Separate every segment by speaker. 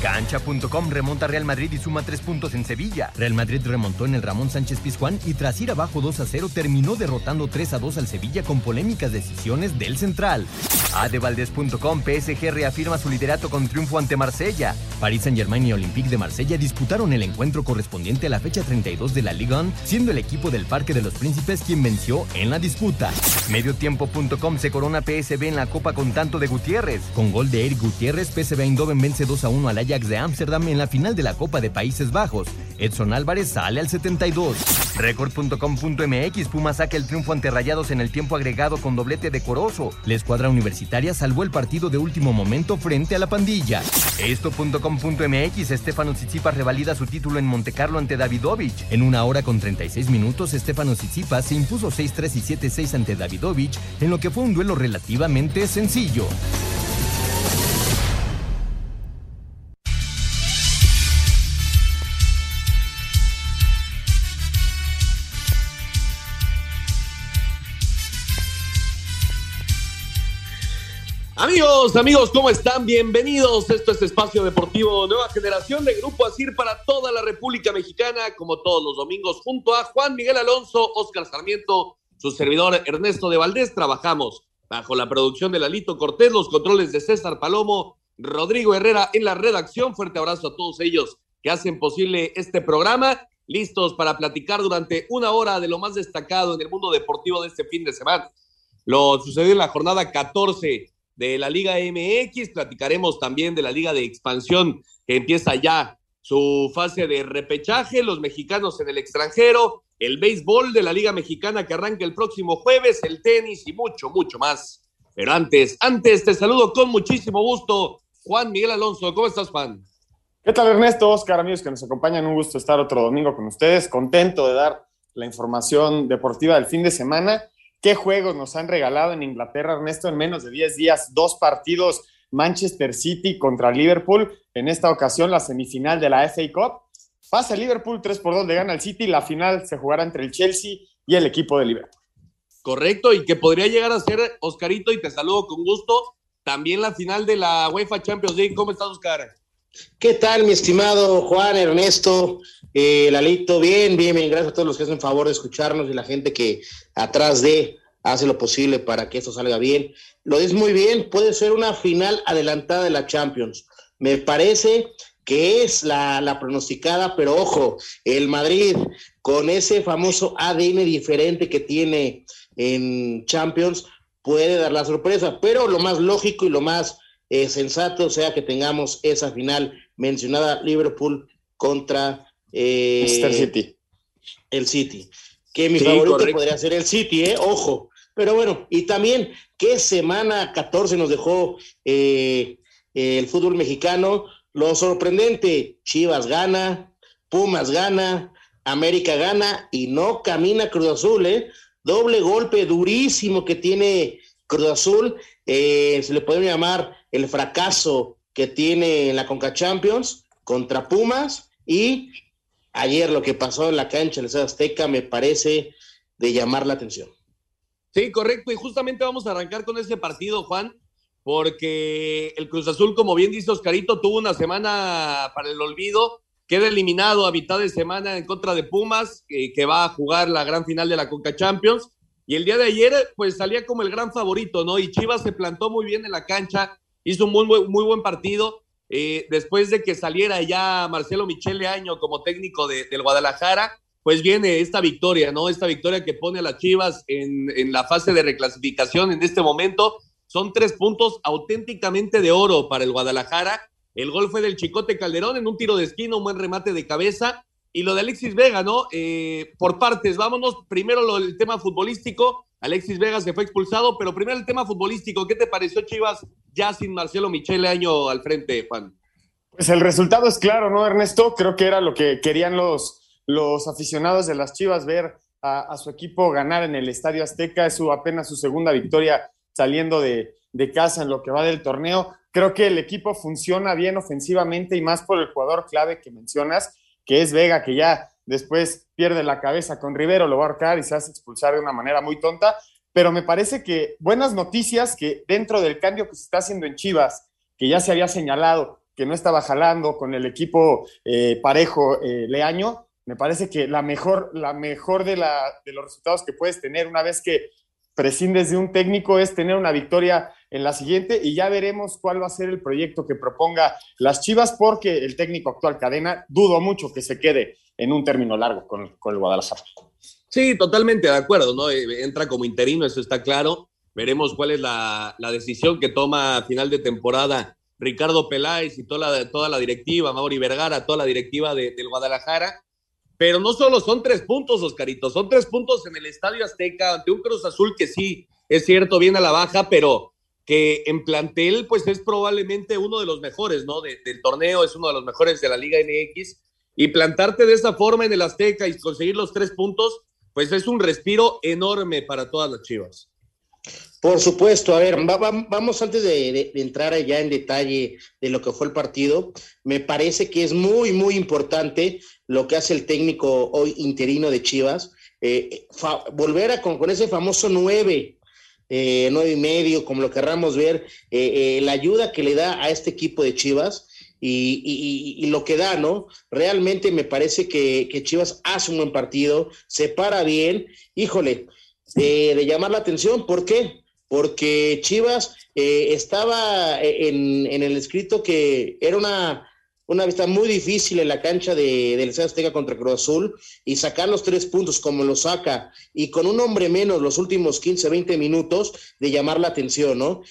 Speaker 1: Cancha.com remonta Real Madrid y suma tres puntos en Sevilla. Real Madrid remontó en el Ramón Sánchez Pizjuán y tras ir abajo 2 a 0 terminó derrotando 3 a 2 al Sevilla con polémicas decisiones del central. Adevaldez.com PSG reafirma su liderato con triunfo ante Marsella. París Saint-Germain y Olympique de Marsella disputaron el encuentro correspondiente a la fecha 32 de la Ligue 1, siendo el equipo del Parque de los Príncipes quien venció en la disputa. Mediotiempo.com se corona PSV en la Copa con tanto de Gutiérrez. Con gol de Eric Gutiérrez, PSV Eindhoven vence 2 a 1 al De Ámsterdam en la final de la Copa de Países Bajos. Edson Álvarez sale al 72. Record.com.mx Puma saca el triunfo ante Rayados en el tiempo agregado con doblete decoroso. La escuadra universitaria salvó el partido de último momento frente a la pandilla. Esto.com.mx Estefano Tsitsipas revalida su título en Montecarlo ante Davidovich. En una hora con 36 minutos, Estefano Tsitsipas se impuso 6-3 y 7-6 ante Davidovich en lo que fue un duelo relativamente sencillo.
Speaker 2: Amigos, amigos, ¿cómo están? Bienvenidos. Esto es Espacio Deportivo Nueva Generación de Grupo Asir para toda la República Mexicana, como todos los domingos, junto a Juan Miguel Alonso, Oscar Sarmiento, su servidor Ernesto de Valdés. Trabajamos bajo la producción de Lalito Cortés, los controles de César Palomo, Rodrigo Herrera en la redacción. Fuerte abrazo a todos ellos que hacen posible este programa. Listos para platicar durante una hora de lo más destacado en el mundo deportivo de este fin de semana. Lo sucedió en la jornada 14 de la Liga MX, platicaremos también de la Liga de Expansión que empieza ya su fase de repechaje, los mexicanos en el extranjero, el béisbol de la Liga Mexicana que arranca el próximo jueves, el tenis y mucho, mucho más. Pero antes, antes te saludo con muchísimo gusto, Juan Miguel Alonso. ¿Cómo estás, Juan?
Speaker 3: ¿Qué tal, Ernesto? Oscar, amigos que nos acompañan, un gusto estar otro domingo con ustedes, contento de dar la información deportiva del fin de semana ¿Qué juegos nos han regalado en Inglaterra, Ernesto? En menos de 10 días, dos partidos, Manchester City contra Liverpool. En esta ocasión, la semifinal de la FA Cup. Pasa Liverpool 3 por 2, le gana al City. La final se jugará entre el Chelsea y el equipo de Liverpool.
Speaker 2: Correcto, y que podría llegar a ser, Oscarito, y te saludo con gusto, también la final de la UEFA Champions League. ¿Cómo estás, Oscar?
Speaker 4: ¿Qué tal, mi estimado Juan, Ernesto, eh, Lalito? Bien, bien, bien. Gracias a todos los que hacen favor de escucharnos y la gente que atrás de hace lo posible para que esto salga bien. Lo es muy bien, puede ser una final adelantada de la Champions. Me parece que es la, la pronosticada, pero ojo, el Madrid con ese famoso ADN diferente que tiene en Champions puede dar la sorpresa, pero lo más lógico y lo más eh, sensato sea que tengamos esa final mencionada Liverpool contra
Speaker 3: eh, City.
Speaker 4: El City. Que mi favorito podría ser el City, ¿eh? Ojo. Pero bueno, y también, ¿qué semana 14 nos dejó eh, el fútbol mexicano? Lo sorprendente, Chivas gana, Pumas gana, América gana y no camina Cruz Azul, ¿eh? Doble golpe durísimo que tiene Cruz Azul, se le puede llamar el fracaso que tiene en la Conca Champions contra Pumas y ayer lo que pasó en la cancha de Azteca me parece de llamar la atención.
Speaker 2: Sí, correcto. Y justamente vamos a arrancar con ese partido, Juan, porque el Cruz Azul, como bien dice Oscarito, tuvo una semana para el olvido. Queda eliminado a mitad de semana en contra de Pumas, que va a jugar la gran final de la Conca Champions. Y el día de ayer, pues salía como el gran favorito, ¿no? Y Chivas se plantó muy bien en la cancha, hizo un muy buen partido. Eh, después de que saliera ya Marcelo Michele Año como técnico de, del Guadalajara, pues viene esta victoria, ¿no? Esta victoria que pone a las Chivas en, en la fase de reclasificación en este momento. Son tres puntos auténticamente de oro para el Guadalajara. El gol fue del Chicote Calderón en un tiro de esquina, un buen remate de cabeza. Y lo de Alexis Vega, ¿no? Eh, por partes, vámonos. Primero lo del tema futbolístico. Alexis Vega se fue expulsado, pero primero el tema futbolístico. ¿Qué te pareció, Chivas, ya sin Marcelo Michele Año al frente, Juan?
Speaker 3: Pues el resultado es claro, ¿no, Ernesto? Creo que era lo que querían los, los aficionados de las Chivas ver a, su equipo ganar en el Estadio Azteca. Es su, apenas su segunda victoria saliendo de, de casa en lo que va del torneo. Creo que el equipo funciona bien ofensivamente y más por el jugador clave que mencionas, que es Vega, que ya después pierde la cabeza con Rivero, lo va a arcar y se hace expulsar de una manera muy tonta. Pero me parece que buenas noticias que dentro del cambio que se está haciendo en Chivas, que ya se había señalado que no estaba jalando con el equipo eh, parejo eh, Leaño, me parece que la mejor, la mejor de, la, de los resultados que puedes tener una vez que prescindes de un técnico es tener una victoria en la siguiente y ya veremos cuál va a ser el proyecto que proponga las Chivas porque el técnico actual Cadena dudo mucho que se quede en un término largo con, con el Guadalajara.
Speaker 2: Sí, totalmente de acuerdo, ¿no? Eh, entra como interino, eso está claro. Veremos cuál es la, la decisión que toma a final de temporada Ricardo Peláez y toda la, toda la directiva, Mauri Vergara, toda la directiva de, del Guadalajara. Pero no solo son tres puntos, Oscarito, son tres puntos en el Estadio Azteca ante un Cruz Azul que sí, es cierto, viene a la baja, pero que en plantel, pues es probablemente uno de los mejores, ¿no? del torneo, es uno de los mejores de la Liga MX. Y plantarte de esa forma en el Azteca y conseguir los tres puntos, pues es un respiro enorme para todas las chivas.
Speaker 4: Por supuesto, a ver, vamos antes de, entrar ya en detalle de lo que fue el partido. Me parece que es muy, muy importante lo que hace el técnico hoy interino de Chivas, eh, volver a con, ese famoso nueve, eh, nueve y medio, como lo querramos ver, eh, la ayuda que le da a este equipo de Chivas. Y, lo que da, ¿no? Realmente me parece que, que Chivas hace un buen partido, se para bien, híjole, de llamar la atención, ¿por qué? porque Chivas eh, estaba eh, en, el escrito que era una, una vista muy difícil en la cancha de, del Azteca contra Cruz Azul y sacar los tres puntos como lo saca y con un hombre menos los últimos 15, 20 minutos de llamar la atención, ¿no?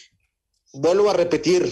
Speaker 4: Vuelvo a repetir,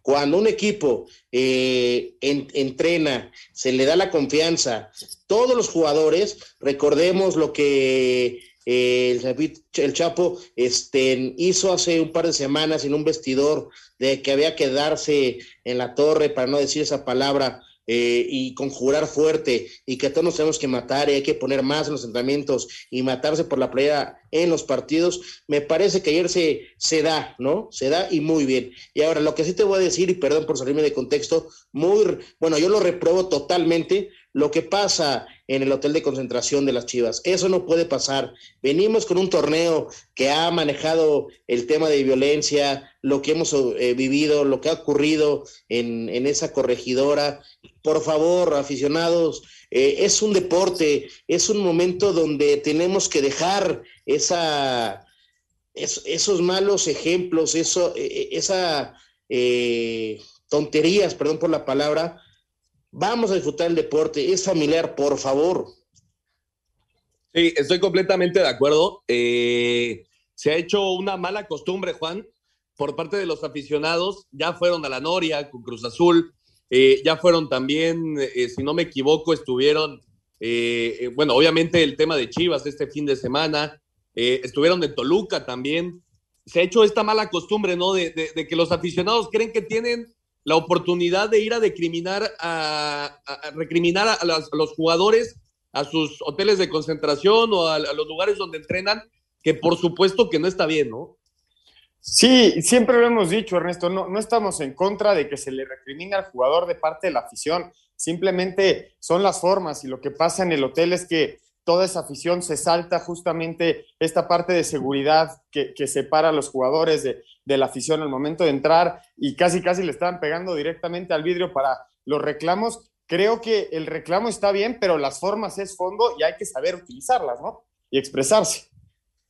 Speaker 4: cuando un equipo eh, entrena, se le da la confianza, todos los jugadores, recordemos lo que el, Chapo este, hizo hace un par de semanas en un vestidor de que había que darse en la torre, para no decir esa palabra, eh, y conjurar fuerte y que todos nos tenemos que matar y hay que poner más en los entrenamientos y matarse por la playa en los partidos, me parece que ayer se, se da, ¿no? Se da y muy bien. Y ahora lo que sí te voy a decir, y perdón por salirme de contexto, muy, bueno, yo lo repruebo totalmente, lo que pasa en el hotel de concentración de las Chivas. Eso no puede pasar. Venimos con un torneo que ha manejado el tema de violencia, lo que hemos eh, vivido, lo que ha ocurrido en, esa corregidora. Por favor, aficionados, eh, es un deporte, es un momento donde tenemos que dejar esa, esos malos ejemplos, eso, e, e, esa eh, tonterías, perdón por la palabra, Vamos a disfrutar el deporte, es familiar, por favor.
Speaker 2: Sí, estoy completamente de acuerdo. Eh, se ha hecho una mala costumbre, Juan, por parte de los aficionados. Ya fueron a la Noria con Cruz Azul, eh, ya fueron también, eh, si no me equivoco, estuvieron, bueno, obviamente el tema de Chivas este fin de semana, estuvieron en Toluca también. Se ha hecho esta mala costumbre, ¿no? de que los aficionados creen que tienen la oportunidad de ir a a, recriminar a, los, jugadores a sus hoteles de concentración o a, los lugares donde entrenan, que por supuesto que no está bien, ¿no?
Speaker 3: Sí, siempre lo hemos dicho, Ernesto, no, no estamos en contra de que se le recrimine al jugador de parte de la afición, simplemente son las formas y lo que pasa en el hotel es que toda esa afición se salta justamente esta parte de seguridad que, separa a los jugadores de, la afición al momento de entrar y casi casi le estaban pegando directamente al vidrio para los reclamos. Creo que el reclamo está bien, pero las formas es fondo y hay que saber utilizarlas, ¿no? Y expresarse.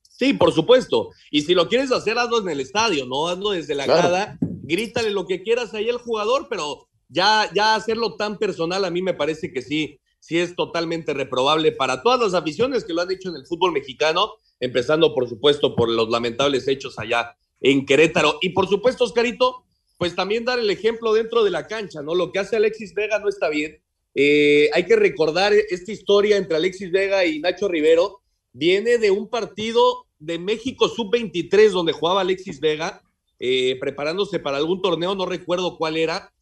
Speaker 2: Sí, por supuesto. Y si lo quieres hacer, hazlo en el estadio, no hazlo desde la grada, grítale lo que quieras ahí al jugador, pero ya, ya hacerlo tan personal a mí me parece que sí, sí es totalmente reprobable para todas las aficiones que lo han hecho en el fútbol mexicano, empezando por supuesto por los lamentables hechos allá en Querétaro. Y por supuesto, Oscarito, pues también dar el ejemplo dentro de la cancha, ¿no? Lo que hace Alexis Vega no está bien. Eh, hay que recordar esta historia entre Alexis Vega y Nacho Rivero. Viene de un partido de México Sub-23 donde jugaba Alexis Vega, eh, preparándose para algún torneo, no recuerdo cuál era,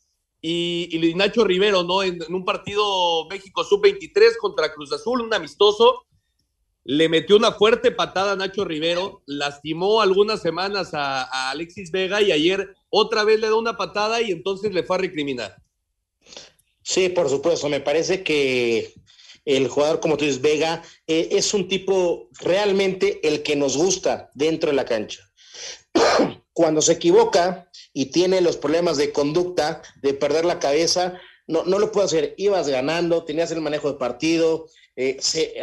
Speaker 2: y, Nacho Rivero, ¿no? En, un partido México sub-23 contra Cruz Azul, un amistoso. Le metió una fuerte patada a Nacho Rivero, lastimó algunas semanas a, Alexis Vega y ayer otra vez le da una patada y entonces le fue a recriminar.
Speaker 4: Sí, por supuesto, me parece que el jugador, como tú dices, Vega, eh, es un tipo realmente el que nos gusta dentro de la cancha. Cuando se equivoca y tiene los problemas de conducta, de perder la cabeza, no, no lo puedo hacer. Ibas ganando, tenías el manejo de partido. Eh,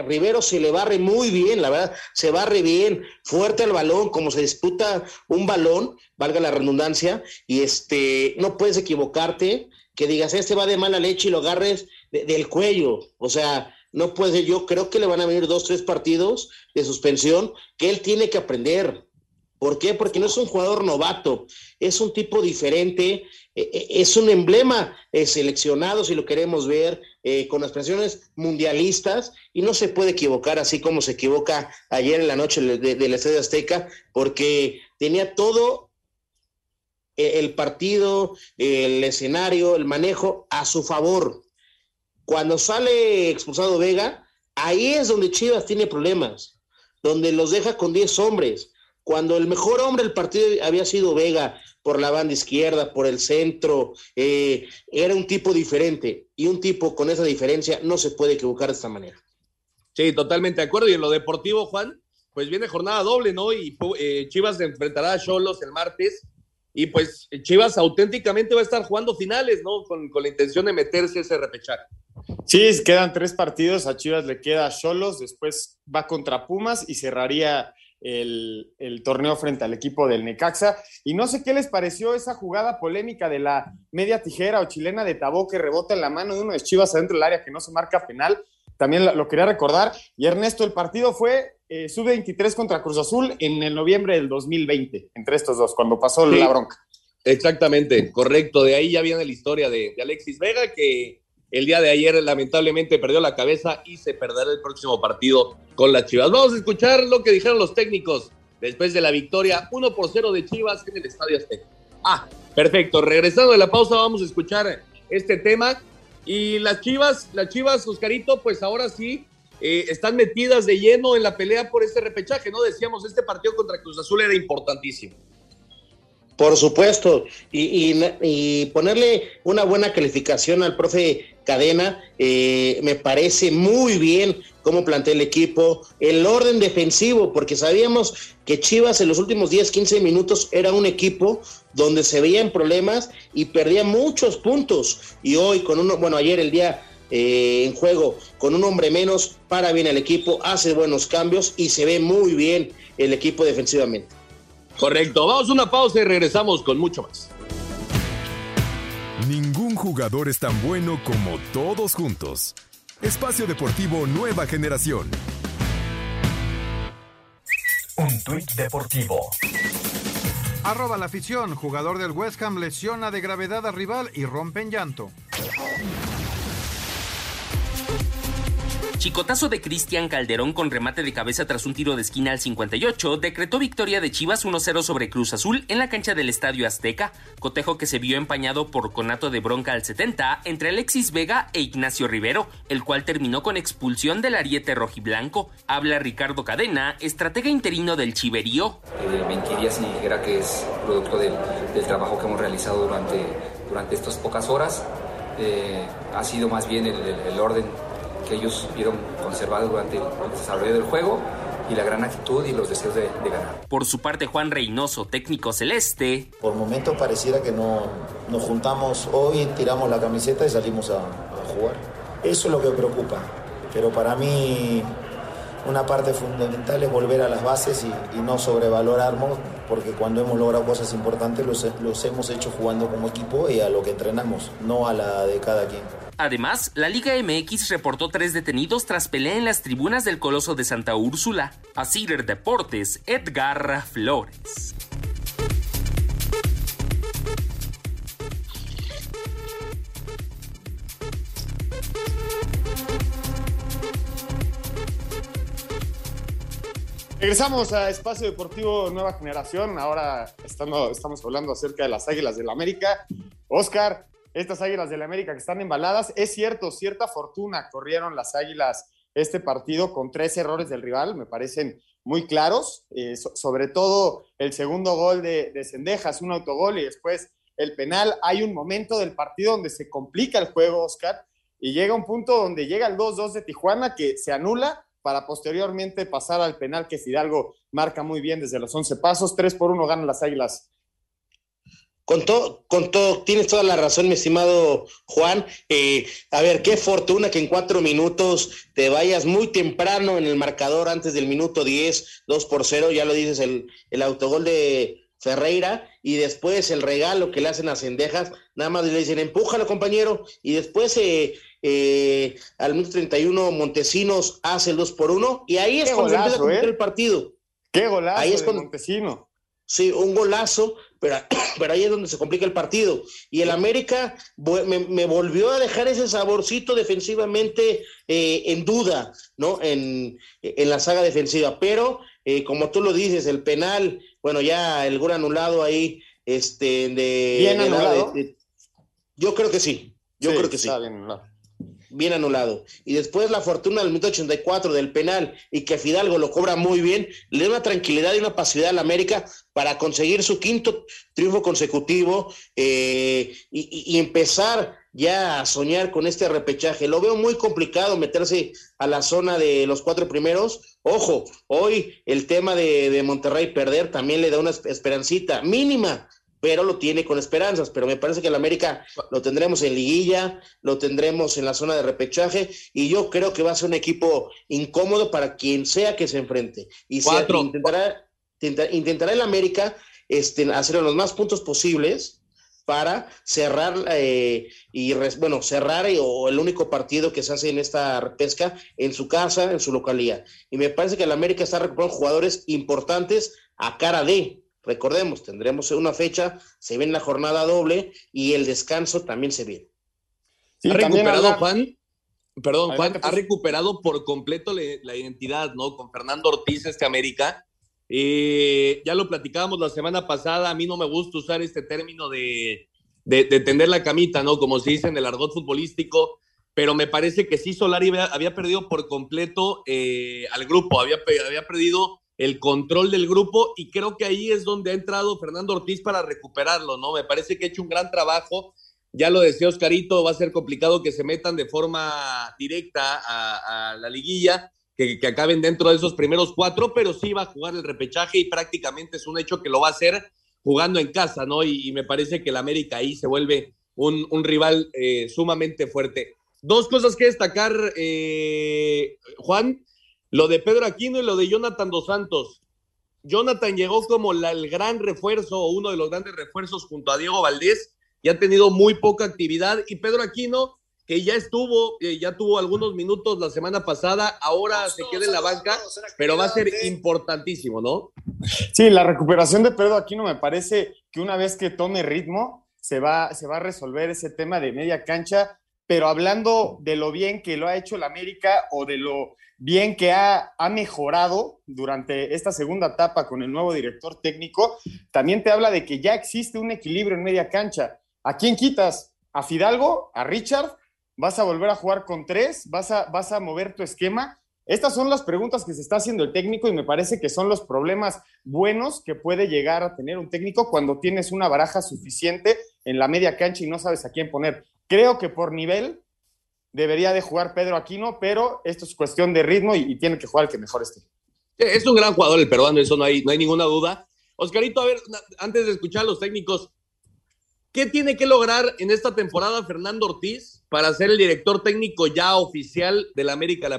Speaker 4: Rivero se le barre muy bien, la verdad, se barre bien, fuerte el balón, como se disputa un balón, valga la redundancia, y este, no puedes equivocarte, que digas, este va de mala leche y lo agarres del cuello. O sea, no puede, yo creo que le van a venir dos, tres partidos de suspensión que él tiene que aprender. ¿Por qué? Porque no es un jugador novato, es un tipo diferente, e, e, es un emblema seleccionado, si lo queremos ver, eh, con aspiraciones mundialistas, y no se puede equivocar así como se equivoca ayer en la noche de, la Estadio Azteca, porque tenía todo e, el partido, el escenario, el manejo a su favor. Cuando sale expulsado Vega, ahí es donde Chivas tiene problemas, donde los deja con 10 hombres cuando el mejor hombre del partido había sido Vega por la banda izquierda, por el centro, eh, era un tipo diferente y un tipo con esa diferencia no se puede equivocar de esta manera.
Speaker 2: Sí, totalmente de acuerdo. Y en lo deportivo, Juan, pues viene jornada doble, ¿no? Y eh, Chivas enfrentará a Cholos el martes. Y pues Chivas auténticamente va a estar jugando finales, ¿no? Con, con la intención de meterse ese repechaje.
Speaker 3: Sí, quedan tres partidos. A Chivas le queda Cholos, después va contra Pumas y cerraría el, torneo frente al equipo del Necaxa. Y no sé qué les pareció esa jugada polémica de la media tijera o chilena de Tabó que rebota en la mano de uno de Chivas adentro del área que no se marca penal. También lo quería recordar. Y Ernesto, el partido fue eh, sub-23 contra Cruz Azul en el noviembre del 2020, entre estos dos, cuando pasó la bronca.
Speaker 2: Exactamente, correcto. De ahí ya viene la historia de Alexis Vega, que el día de ayer lamentablemente perdió la cabeza y se perderá el próximo partido con las Chivas. Vamos a escuchar lo que dijeron los técnicos después de la victoria 1 por 0 de Chivas en el Estadio Azteca. Ah, perfecto. Regresando de la pausa vamos a escuchar este tema. Y las Chivas, las Chivas, Oscarito, pues ahora sí eh, están metidas de lleno en la pelea por este repechaje, ¿no? Decíamos, este partido contra Cruz Azul era importantísimo.
Speaker 4: Por supuesto, y, ponerle una buena calificación al profe Cadena, eh, me parece muy bien cómo plantea el equipo, el orden defensivo, porque sabíamos que Chivas en los últimos 10, 15 minutos era un equipo donde se veían problemas y perdía muchos puntos. Y hoy con uno, bueno, ayer el día eh, en juego con un hombre menos, para bien el equipo, hace buenos cambios y se ve muy bien el equipo defensivamente.
Speaker 2: Correcto, vamos a una pausa y regresamos con mucho más.
Speaker 5: Ningún jugador es tan bueno como todos juntos. Espacio Deportivo Nueva Generación.
Speaker 1: Un tuit deportivo.
Speaker 6: Arroba la afición. Jugador del West Ham lesiona de gravedad a rival y rompe en llanto.
Speaker 7: Chicotazo de Cristian Calderón con remate de cabeza tras un tiro de esquina al 58 decretó victoria de Chivas 1-0 sobre Cruz Azul en la cancha del Estadio Azteca, cotejo que se vio empañado por conato de bronca al 70 entre Alexis Vega e Ignacio Rivero, el cual terminó con expulsión del ariete rojiblanco. Habla Ricardo Cadena, estratega interino del Chiverío.
Speaker 8: Eh, mentiría si dijera que es producto del, trabajo que hemos realizado durante, durante estas pocas horas. Eh, ha sido más bien el orden que ellos vieron conservado durante el desarrollo del juego y la gran actitud y los deseos de, ganar.
Speaker 7: Por su parte, Juan Reynoso, técnico celeste.
Speaker 9: Por momentos pareciera que no, nos juntamos hoy, tiramos la camiseta y salimos a, jugar. Eso es lo que preocupa. Pero para mí una parte fundamental es volver a las bases y, no sobrevalorarnos, porque cuando hemos logrado cosas importantes los, los hemos hecho jugando como equipo y a lo que entrenamos, no a la de cada quien.
Speaker 7: Además, la Liga MX reportó tres detenidos tras pelea en las tribunas del Coloso de Santa Úrsula. A Cider Deportes, Edgar Flores.
Speaker 3: Regresamos a Espacio Deportivo Nueva Generación. Ahora estamos hablando acerca de las Águilas del la América. Oscar, estas Águilas del América que están embaladas, es cierto, cierta fortuna corrieron las Águilas este partido con tres errores del rival, me parecen muy claros, eh, sobre todo el segundo gol de, de Sendejas, un autogol y después el penal. Hay un momento del partido donde se complica el juego, Oscar, y llega un punto donde llega el 2-2 de Tijuana que se anula para posteriormente pasar al penal que Fidalgo marca muy bien desde los 11 pasos. 3 por 1 ganan las Águilas
Speaker 4: con todo, con todo, tienes toda la razón, mi estimado Juan. Eh, a ver, qué fortuna que en cuatro minutos te vayas muy temprano en el marcador antes del minuto 10, 2 por 0, ya lo dices, el, el autogol de Ferreira, y después el regalo que le hacen a Cendejas, nada más le dicen, empújalo compañero, y después eh, eh, al minuto 31 Montesinos hace el 2 por 1, y ahí es cuando empieza a el partido.
Speaker 3: Qué golazo ahí es cuando, Montesino.
Speaker 4: Sí, un golazo, pero, pero ahí es donde se complica el partido. Y el América me, volvió a dejar ese saborcito defensivamente eh, en duda, ¿no? En, en, la saga defensiva. Pero, eh, como tú lo dices, el penal, bueno, ya el gol anulado ahí, este, de...
Speaker 3: Bien anulado.
Speaker 4: yo creo que sí, yo creo que sí. Bien bien anulado. Y después la fortuna del minuto 84 del penal y que Fidalgo lo cobra muy bien, le da una tranquilidad y una pasividad al América para conseguir su quinto triunfo consecutivo eh, y, empezar ya a soñar con este repechaje. Lo veo muy complicado meterse a la zona de los cuatro primeros. Ojo, hoy el tema de, de Monterrey perder también le da una esperancita mínima pero lo tiene con esperanzas. Pero me parece que el América lo tendremos en liguilla, lo tendremos en la zona de repechaje, y yo creo que va a ser un equipo incómodo para quien sea que se enfrente. Y intentará, intentará el América este, hacer los más puntos posibles para cerrar eh, y bueno cerrar o el único partido que se hace en esta pesca en su casa en su localía y me parece que el América está recuperando jugadores importantes a cara de Recordemos, tendremos una fecha, se viene la jornada doble y el descanso también se viene.
Speaker 2: ¿Ha recuperado, Juan? Perdón, Juan, ha recuperado por completo la, identidad, ¿no? Con Fernando Ortiz, este América. Eh, ya lo platicábamos la semana pasada, a mí no me gusta usar este término de, de, tender la camita, ¿no? Como se dice en el argot futbolístico, pero me parece que sí, Solari había, perdido por completo eh, al grupo, había, había perdido el control del grupo y creo que ahí es donde ha entrado Fernando Ortiz para recuperarlo, ¿no? Me parece que ha hecho un gran trabajo. Ya lo decía Oscarito, va a ser complicado que se metan de forma directa a, la liguilla, que, acaben dentro de esos primeros cuatro, pero sí va a jugar el repechaje y prácticamente es un hecho que lo va a hacer jugando en casa, ¿no? Y, me parece que el América ahí se vuelve un, rival eh, sumamente fuerte. Dos cosas que destacar, eh, Juan. Lo de Pedro Aquino y lo de Jonathan Dos Santos. Jonathan llegó como el gran refuerzo o uno de los grandes refuerzos junto a Diego Valdés y ha tenido muy poca actividad. Y Pedro Aquino, que ya estuvo, eh, ya tuvo algunos minutos la semana pasada, ahora se queda en la banca, pero va a ser importantísimo, ¿no?
Speaker 3: Sí, la recuperación de Pedro Aquino me parece que una vez que tome ritmo, se va, se va a resolver ese tema de media cancha, pero hablando de lo bien que lo ha hecho el América o de lo bien que ha, mejorado durante esta segunda etapa con el nuevo director técnico, también te habla de que ya existe un equilibrio en media cancha. ¿A quién quitas? ¿A Fidalgo? ¿A Richard? ¿Vas a volver a jugar con tres? ¿Vas a, vas a mover tu esquema? Estas son las preguntas que se está haciendo el técnico y me parece que son los problemas buenos que puede llegar a tener un técnico cuando tienes una baraja suficiente en la media cancha y no sabes a quién poner. Creo que por nivel debería de jugar Pedro Aquino, pero esto es cuestión de ritmo y, tiene que jugar el que mejor esté.
Speaker 2: Es un gran jugador el peruano, eso no hay, no hay ninguna duda. Oscarito, a ver, antes de escuchar a los técnicos, ¿qué tiene que lograr en esta temporada Fernando Ortiz para ser el director técnico ya oficial del América?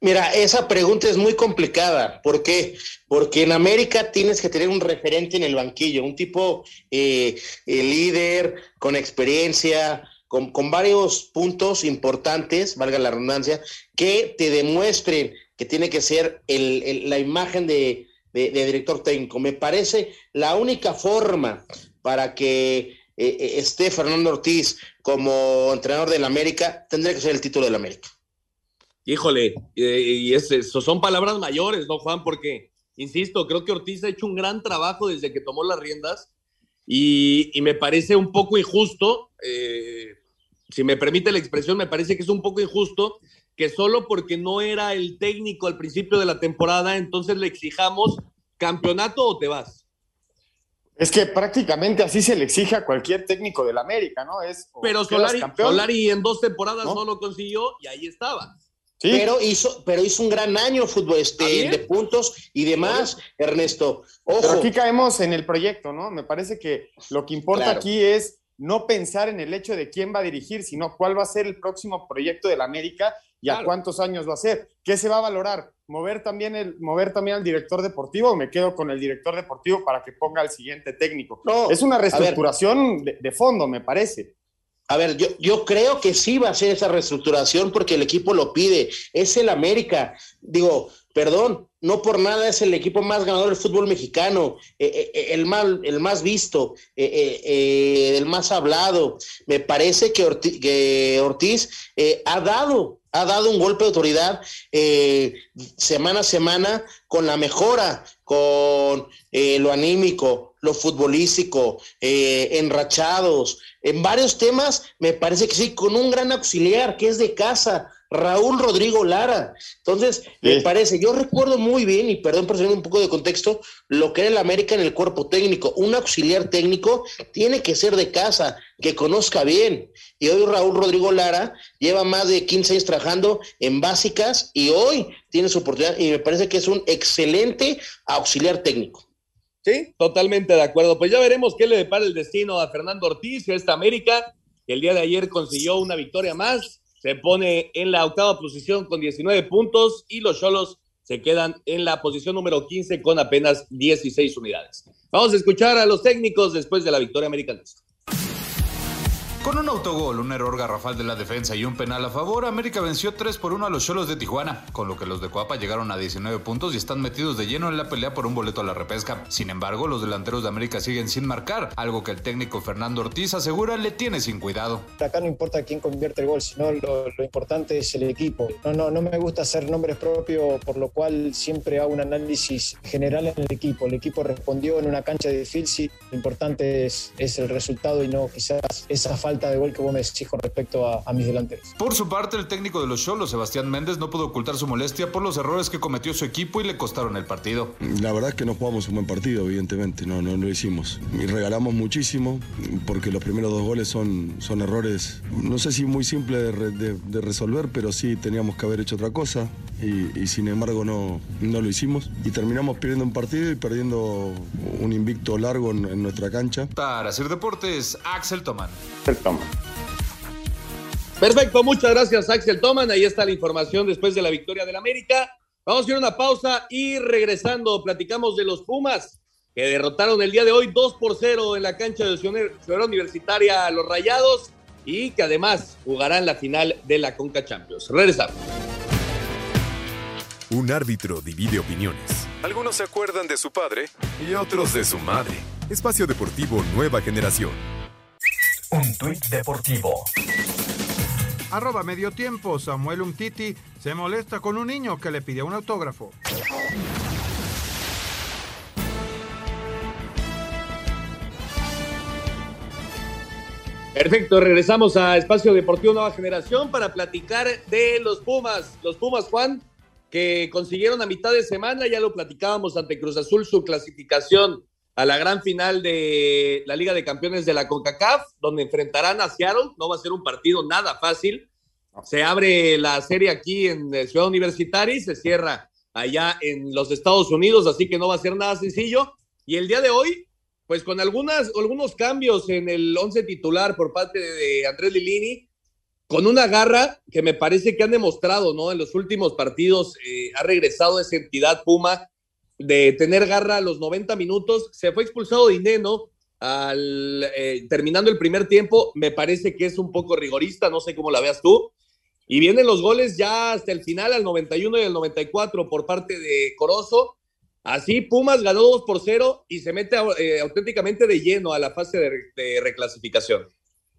Speaker 4: Mira, esa pregunta es muy complicada. ¿Por qué? Porque en América tienes que tener un referente en el banquillo, un tipo eh, eh líder, con experiencia, con, varios puntos importantes, valga la redundancia, que te demuestren que tiene que ser la imagen de, director técnico. Me parece la única forma para que eh, eh, esté Fernando Ortiz como entrenador del América, tendría que ser el título del América.
Speaker 2: Híjole, y es, son palabras mayores, ¿no, Juan? Porque, insisto, creo que Ortiz ha hecho un gran trabajo desde que tomó las riendas y, me parece un poco injusto, eh, si me permite la expresión, me parece que es un poco injusto que solo porque no era el técnico al principio de la temporada, entonces le exijamos campeonato o te vas.
Speaker 3: Es que prácticamente así se le exige a cualquier técnico del América, ¿no? Es,
Speaker 2: pero Solari, Solari, en dos temporadas ¿No? lo consiguió y ahí estaba.
Speaker 4: Sí. Pero hizo, pero hizo un gran año fútbol este, de puntos y demás, Ernesto. Ojo.
Speaker 3: Pero aquí caemos en el proyecto, ¿no? Me parece que lo que importa claro. aquí es no pensar en el hecho de quién va a dirigir, sino cuál va a ser el próximo proyecto del América y claro. a cuántos años va a ser. ¿Qué se va a valorar? ¿Mover también, el, ¿Mover también al director deportivo o me quedo con el director deportivo para que ponga al siguiente técnico? No, es una reestructuración de, de, fondo, me parece.
Speaker 4: A ver, yo, yo creo que sí va a ser esa reestructuración porque el equipo lo pide. Es el América. Digo, perdón, no por nada es el equipo más ganador del fútbol mexicano, eh, eh, el, más, el más visto, eh, el más hablado. Me parece que Ortiz, que Ortiz ha dado ha dado un golpe de autoridad eh, semana a semana con la mejora, con eh, lo anímico, lo futbolístico, eh, enrachados, en varios temas, me parece que sí, con un gran auxiliar que es de casa, Raúl Rodrigo Lara. Entonces, sí. me parece, yo recuerdo muy bien, y perdón por tener un poco de contexto, lo que era el América en el cuerpo técnico. Un auxiliar técnico tiene que ser de casa, que conozca bien. Y hoy Raúl Rodrigo Lara lleva más de 15 años trabajando en básicas y hoy tiene su oportunidad y me parece que es un excelente auxiliar técnico.
Speaker 2: Sí, totalmente de acuerdo. Pues ya veremos qué le depara el destino a Fernando Ortiz a esta América, que el día de ayer consiguió una victoria más se pone en la octava posición con 19 puntos y los Cholos se quedan en la posición número 15 con apenas 16 unidades. Vamos a escuchar a los técnicos después de la victoria americanista.
Speaker 10: Con un autogol, un error garrafal de la defensa y un penal a favor, América venció 3 por 1 a los Cholos de Tijuana, con lo que los de Coapa llegaron a 19 puntos y están metidos de lleno en la pelea por un boleto a la repesca. Sin embargo, los delanteros de América siguen sin marcar, algo que el técnico Fernando Ortiz asegura le tiene sin cuidado.
Speaker 11: Acá no importa quién convierte el gol, sino lo, importante es el equipo. No, no, no me gusta hacer nombres propios, por lo cual siempre hago un análisis general en el equipo. El equipo respondió en una cancha difícil, lo importante es el resultado y no quizás esa falta de gol que vos me decís con respecto a, a, mis delanteros.
Speaker 10: Por su parte, el técnico de los Cholos, Sebastián Méndez, no pudo ocultar su molestia por los errores que cometió su equipo y le costaron el partido.
Speaker 12: La verdad es que no jugamos un buen partido, evidentemente, no, no lo hicimos. Y regalamos muchísimo porque los primeros dos goles son, son errores, no sé si muy simples de, de, de, resolver, pero sí teníamos que haber hecho otra cosa y, y sin embargo no, no, lo hicimos. Y terminamos perdiendo un partido y perdiendo un invicto largo en, en nuestra cancha.
Speaker 10: Para hacer deportes, Axel Tomán.
Speaker 2: Perfecto, muchas gracias Axel Toman. Ahí está la información después de la victoria del América. Vamos a hacer una pausa y regresando platicamos de los Pumas que derrotaron el día de hoy 2 por 0 en la cancha de Ciudad Universitaria a los Rayados y que además jugarán la final de la Conca Champions. Regresamos.
Speaker 5: Un árbitro divide opiniones. Algunos se acuerdan de su padre y otros de su madre. Espacio Deportivo Nueva Generación.
Speaker 1: Un tuit deportivo.
Speaker 6: Arroba medio tiempo, Samuel Umtiti se molesta con un niño que le pide un autógrafo.
Speaker 2: Perfecto, regresamos a Espacio Deportivo Nueva Generación para platicar de los Pumas. Los Pumas, Juan, que consiguieron a mitad de semana, ya lo platicábamos ante Cruz Azul, su clasificación a la gran final de la Liga de Campeones de la CONCACAF, donde enfrentarán a Seattle. No va a ser un partido nada fácil. Se abre la serie aquí en Ciudad Universitaria y se cierra allá en los Estados Unidos, así que no va a ser nada sencillo. Y el día de hoy, pues con algunas, algunos cambios en el once titular por parte de Andrés Lilini, con una garra que me parece que han demostrado, ¿no? En los últimos partidos eh, ha regresado esa entidad Puma de tener garra a los 90 minutos. Se fue expulsado Dineno al eh, terminando el primer tiempo. Me parece que es un poco rigorista, no sé cómo la veas tú. Y vienen los goles ya hasta el final, al 91 y al 94 por parte de Corozo. Así Pumas ganó 2 por 0 y se mete eh, auténticamente de lleno a la fase de, de reclasificación.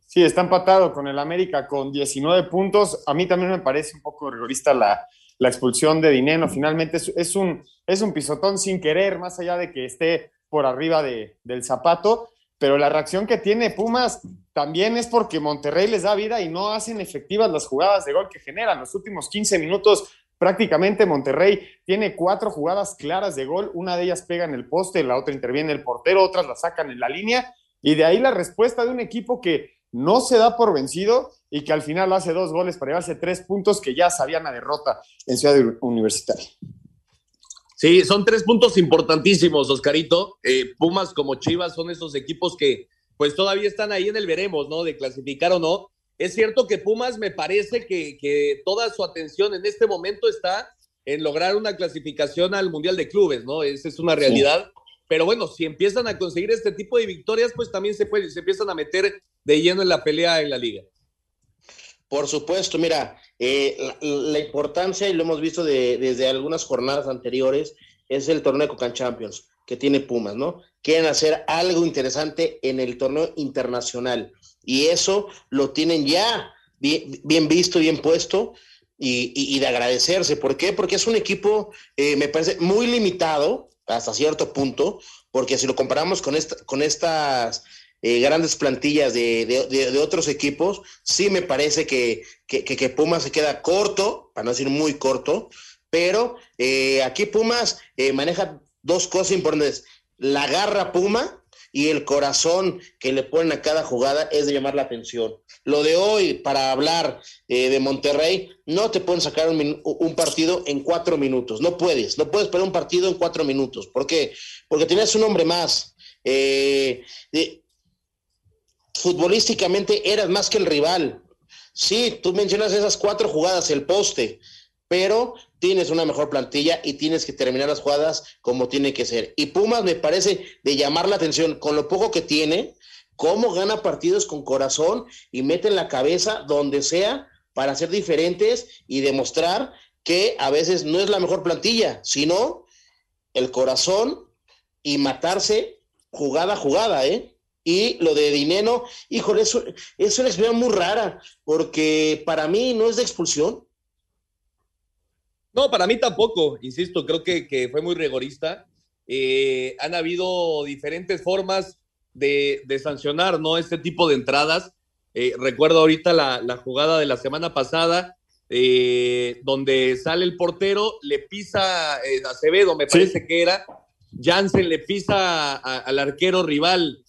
Speaker 3: Sí, está empatado con el América con 19 puntos. A mí también me parece un poco rigorista la, la expulsión de Dineno. Finalmente es, un, es un pisotón sin querer, más allá de que esté por arriba de, del zapato. pero la reacción que tiene Pumas también es porque Monterrey les da vida y no hacen efectivas las jugadas de gol que generan. Los últimos 15 minutos prácticamente Monterrey tiene cuatro jugadas claras de gol, una de ellas pega en el poste, la otra interviene el portero, otras la sacan en la línea y de ahí la respuesta de un equipo que no se da por vencido y que al final hace dos goles para llevarse tres puntos que ya sabían a derrota en Ciudad Universitaria.
Speaker 2: Sí, son tres puntos importantísimos, Oscarito. Eh, Pumas como Chivas son esos equipos que pues todavía están ahí en el veremos, ¿no? De clasificar o no. Es cierto que Pumas me parece que, que toda su atención en este momento está en lograr una clasificación al Mundial de Clubes, ¿no? Esa es una realidad. Pero bueno, si empiezan a conseguir este tipo de victorias, pues también se, puede, se empiezan a meter de lleno en la pelea en la liga.
Speaker 4: Por supuesto, mira, eh, la, importancia, y lo hemos visto desde algunas jornadas anteriores, es el torneo Cocan Champions que tiene Pumas, ¿no? Quieren hacer algo interesante en el torneo internacional y eso lo tienen ya bien, visto, bien puesto y, de agradecerse. ¿Por qué? Porque es un equipo, eh, me parece, muy limitado hasta cierto punto, porque si lo comparamos con, esta, con estas eh, grandes plantillas de, otros equipos, sí me parece que, que, Pumas se queda corto, para no decir muy corto, pero eh, aquí Pumas eh, maneja dos cosas importantes. La garra Puma y el corazón que le ponen a cada jugada es de llamar la atención. Lo de hoy, para hablar de Monterrey, no te pueden sacar un, partido en cuatro minutos. No puedes, no puedes poner un partido en cuatro minutos. ¿Por qué? Porque tienes un hombre más. Eh, futbolísticamente eras más que el rival. Sí, tú mencionas esas cuatro jugadas, el poste, pero tienes una mejor plantilla y tienes que terminar las jugadas como tiene que ser. Y Pumas me parece de llamar la atención con lo poco que tiene, cómo gana partidos con corazón y mete en la cabeza donde sea para ser diferentes y demostrar que a veces no es la mejor plantilla, sino el corazón y matarse jugada a jugada, ¿eh? Y lo de Dineno, híjole, eso es una expresión muy rara, porque para mí no es de expulsión.
Speaker 2: No, para mí tampoco, insisto, creo que, fue muy rigorista. Eh, han habido diferentes formas de, sancionar, ¿no? Este tipo de entradas. Eh, recuerdo ahorita la, jugada de la semana pasada, eh, donde sale el portero, le pisa Acevedo, me parece que era, Jansen le pisa al arquero rival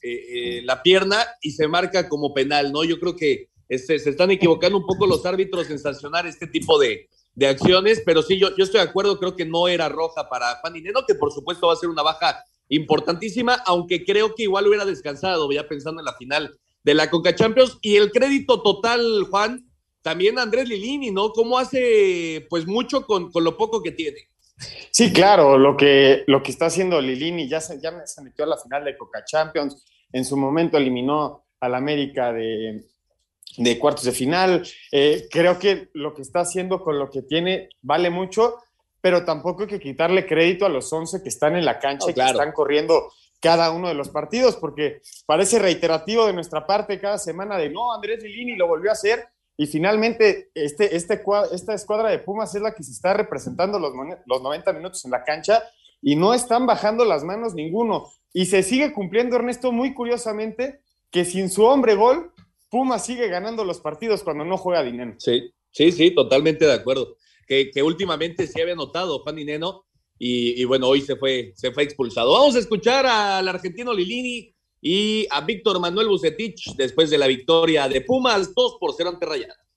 Speaker 2: la pierna y se marca como penal, ¿no? Yo creo que este, se están equivocando un poco los árbitros en sancionar este tipo de, acciones, pero sí, yo, yo estoy de acuerdo, creo que no era roja para Juan Dineno, que por supuesto va a ser una baja importantísima, aunque creo que igual hubiera descansado, ya pensando en la final de la Conca Champions. Y el crédito total, Juan, también Andrés Lilini, ¿no? ¿Cómo hace pues mucho con, con lo poco que tiene?
Speaker 3: Sí, claro, lo que, lo que está haciendo Lilini, ya se, ya se metió a la final de Coca Champions, en su momento eliminó al América de, cuartos de final. Eh, creo que lo que está haciendo con lo que tiene vale mucho, pero tampoco hay que quitarle crédito a los 11 que están en la cancha y que están corriendo cada uno de los partidos, porque parece reiterativo de nuestra parte cada semana de no, Andrés Lilini lo volvió a hacer y finalmente, este, este, esta escuadra de Pumas es la que se está representando los, los 90 minutos en la cancha y no están bajando las manos ninguno. Y se sigue cumpliendo, Ernesto, muy curiosamente, que sin su hombre gol, Pumas sigue ganando los partidos cuando no juega Dineno.
Speaker 2: Sí, sí, sí, totalmente de acuerdo. Que, que últimamente se había notado Juan Dineno y, y, bueno, hoy se fue, se fue expulsado. Vamos a escuchar al argentino Lilini y a Víctor Manuel Bucetich después de la victoria de Pumas 2 por 0 ante Rayadas.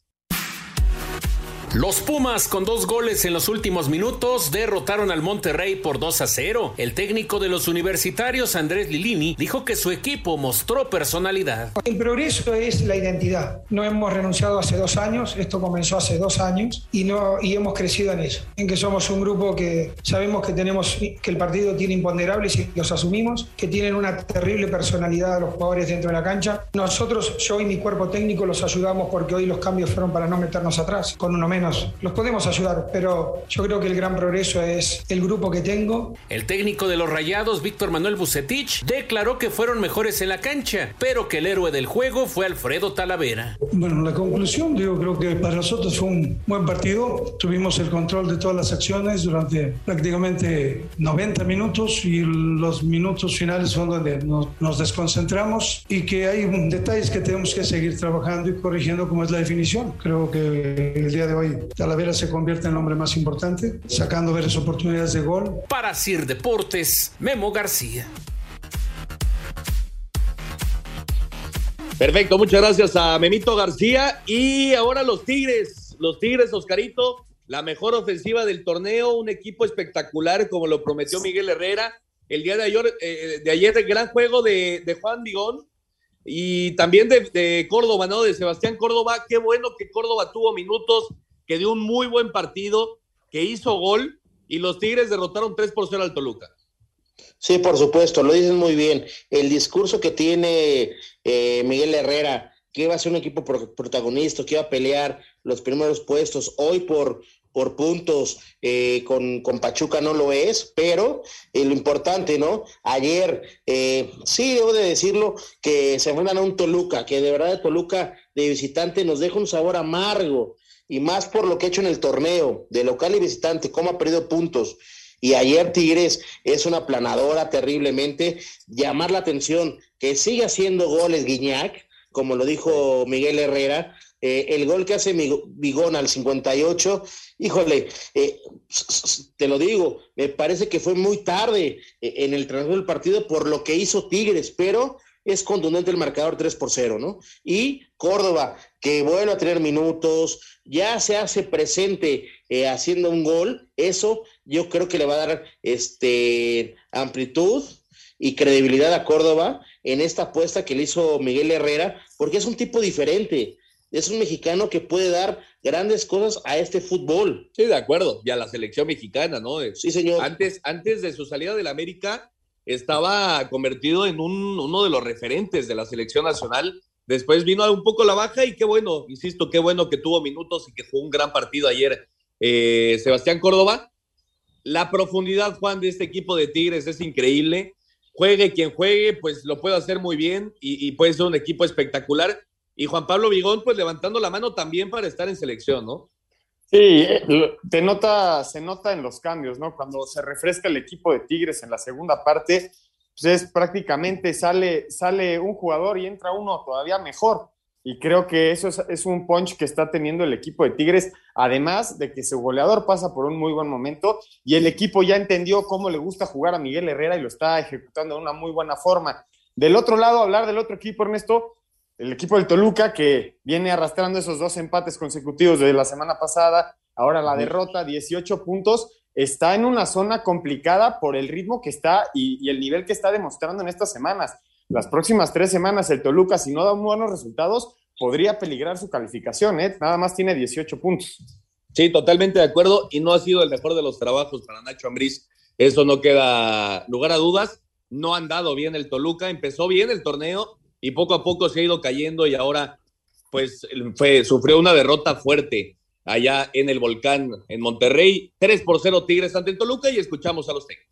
Speaker 13: Los Pumas con dos goles en los últimos minutos derrotaron al Monterrey por 2 a 0. El técnico de los universitarios Andrés Lilini dijo que su equipo mostró personalidad.
Speaker 14: El progreso es la identidad. No hemos renunciado hace dos años, esto comenzó hace dos años y, no, y hemos crecido en eso, en que somos un grupo que sabemos que tenemos que el partido tiene imponderables y los asumimos, que tienen una terrible personalidad los jugadores dentro de la cancha. Nosotros, yo y mi cuerpo técnico los ayudamos porque hoy los cambios fueron para no meternos atrás con un momento menos los podemos ayudar, pero yo creo que el gran progreso es el grupo que tengo.
Speaker 13: El técnico de los Rayados, Víctor Manuel Bucetich, declaró que fueron mejores en la cancha, pero que el héroe del juego fue Alfredo Talavera.
Speaker 14: Bueno, la conclusión, yo creo que para nosotros fue un buen partido. Tuvimos el control de todas las acciones durante prácticamente 90 minutos y los minutos finales son donde nos, nos desconcentramos y que hay detalles que tenemos que seguir trabajando y corrigiendo como es la definición. Creo que el día de hoy Talavera se convierte en el hombre más importante, sacando varias oportunidades de gol.
Speaker 13: Para Sir Deportes, Memo García.
Speaker 2: Perfecto, muchas gracias a Memito García. Y ahora los Tigres, los Tigres, Oscarito, la mejor ofensiva del torneo, un equipo espectacular como lo prometió Miguel Herrera. El día de ayer, eh, de ayer el gran juego de, de Juan Digón y también de, de, Córdoba, ¿no? De Sebastián Córdoba. Qué bueno que Córdoba tuvo minutos, que dio un muy buen partido, que hizo gol y los Tigres derrotaron 3 por 0 al Toluca.
Speaker 4: Sí, por supuesto, lo dicen muy bien. El discurso que tiene eh, Miguel Herrera, que iba a ser un equipo protagonista, que iba a pelear los primeros puestos, hoy por, por puntos eh, con, con, Pachuca no lo es, pero eh, lo importante, ¿no? Ayer, eh, sí, debo de decirlo, que se enfrentan a un Toluca, que de verdad Toluca de visitante nos deja un sabor amargo, y más por lo que ha hecho en el torneo, de local y visitante, cómo ha perdido puntos. Y ayer Tigres es una planadora terriblemente. Llamar la atención que sigue haciendo goles Guiñac, como lo dijo Miguel Herrera. Eh, el gol que hace Bigón al 58, híjole, eh, te lo digo, me parece que fue muy tarde eh, en el transcurso del partido por lo que hizo Tigres, pero es contundente el marcador 3 por 0, ¿no? Y Córdoba, que vuelve a tener minutos, ya se hace presente haciendo un gol, eso yo creo que le va a dar este, amplitud y credibilidad a Córdoba en esta apuesta que le hizo Miguel Herrera, porque es un tipo diferente. Es un mexicano que puede dar grandes cosas a este fútbol.
Speaker 2: Sí, de acuerdo. Y a la selección mexicana, ¿no?
Speaker 4: Sí, señor.
Speaker 2: Antes, antes de su salida del América, estaba convertido en un, uno de los referentes de la selección nacional. Después vino un poco la baja y qué bueno, insisto, qué bueno que tuvo minutos y que jugó un gran partido ayer eh, Sebastián Córdoba. La profundidad, Juan, de este equipo de Tigres es increíble. Juegue quien juegue, pues lo puede hacer muy bien y, puede ser un equipo espectacular. Y Juan Pablo Vigón, pues levantando la mano también para estar en selección, ¿no?
Speaker 3: Sí, eh, te nota, se nota en los cambios, ¿no? Cuando se refresca el equipo de Tigres en la segunda parte, pues es prácticamente sale, sale un jugador y entra uno todavía mejor. Y creo que eso es, un punch que está teniendo el equipo de Tigres, además de que su goleador pasa por un muy buen momento y el equipo ya entendió cómo le gusta jugar a Miguel Herrera y lo está ejecutando de una muy buena forma. Del otro lado, hablar del otro equipo, Ernesto, el equipo del Toluca que viene arrastrando esos dos empates consecutivos de la semana pasada, ahora la derrota, 18 puntos, está en una zona complicada por el ritmo que está y, y el nivel que está demostrando en estas semanas las próximas tres semanas el Toluca, si no da buenos resultados, podría peligrar su calificación, ¿eh? Nada más tiene 18 puntos.
Speaker 2: Sí, totalmente de acuerdo, y no ha sido el mejor de los trabajos para Nacho Ambriz. Eso no queda lugar a dudas. No ha andado bien el Toluca, empezó bien el torneo y poco a poco se ha ido cayendo y ahora pues fue, sufrió una derrota fuerte allá en el volcán en Monterrey. 3 por 0 Tigres ante Toluca y escuchamos a los técnicos.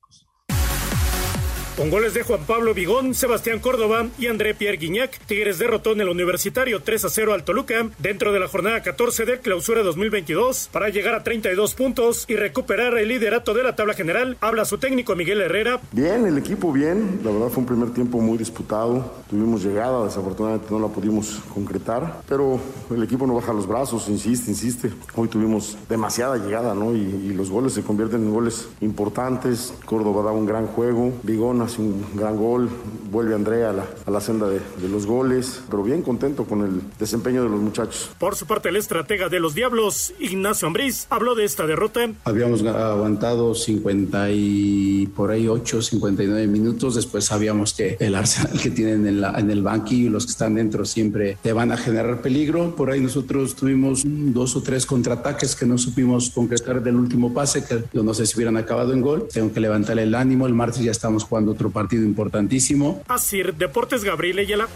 Speaker 15: Con goles de Juan Pablo Vigón, Sebastián Córdoba y André Pierre Guignac, Tigres derrotó en el Universitario 3 a 0 al Toluca dentro de la jornada 14 de Clausura 2022 para llegar a 32 puntos y recuperar el liderato de la tabla general. Habla su técnico Miguel Herrera.
Speaker 12: Bien, el equipo bien. La verdad fue un primer tiempo muy disputado. Tuvimos llegada, desafortunadamente no la pudimos concretar, pero el equipo no baja los brazos, insiste, insiste. Hoy tuvimos demasiada llegada, ¿no? Y, y los goles se convierten en goles importantes. Córdoba da un gran juego. Vigón hace un gran gol, vuelve Andrea a la, a la senda de, de, los goles, pero bien contento con el desempeño de los muchachos.
Speaker 15: Por su parte, el estratega de los Diablos, Ignacio Ambriz, habló de esta derrota.
Speaker 16: Habíamos aguantado 50 y por ahí 8, 59 minutos, después sabíamos que el arsenal que tienen en, la, en el banquillo y los que están dentro siempre te van a generar peligro. Por ahí nosotros tuvimos dos o tres contraataques que no supimos concretar del último pase, que yo no sé si hubieran acabado en gol. Tengo que levantar el ánimo, el martes ya estamos jugando otro partido importantísimo.
Speaker 15: Así, Deportes Gabriel Ayala.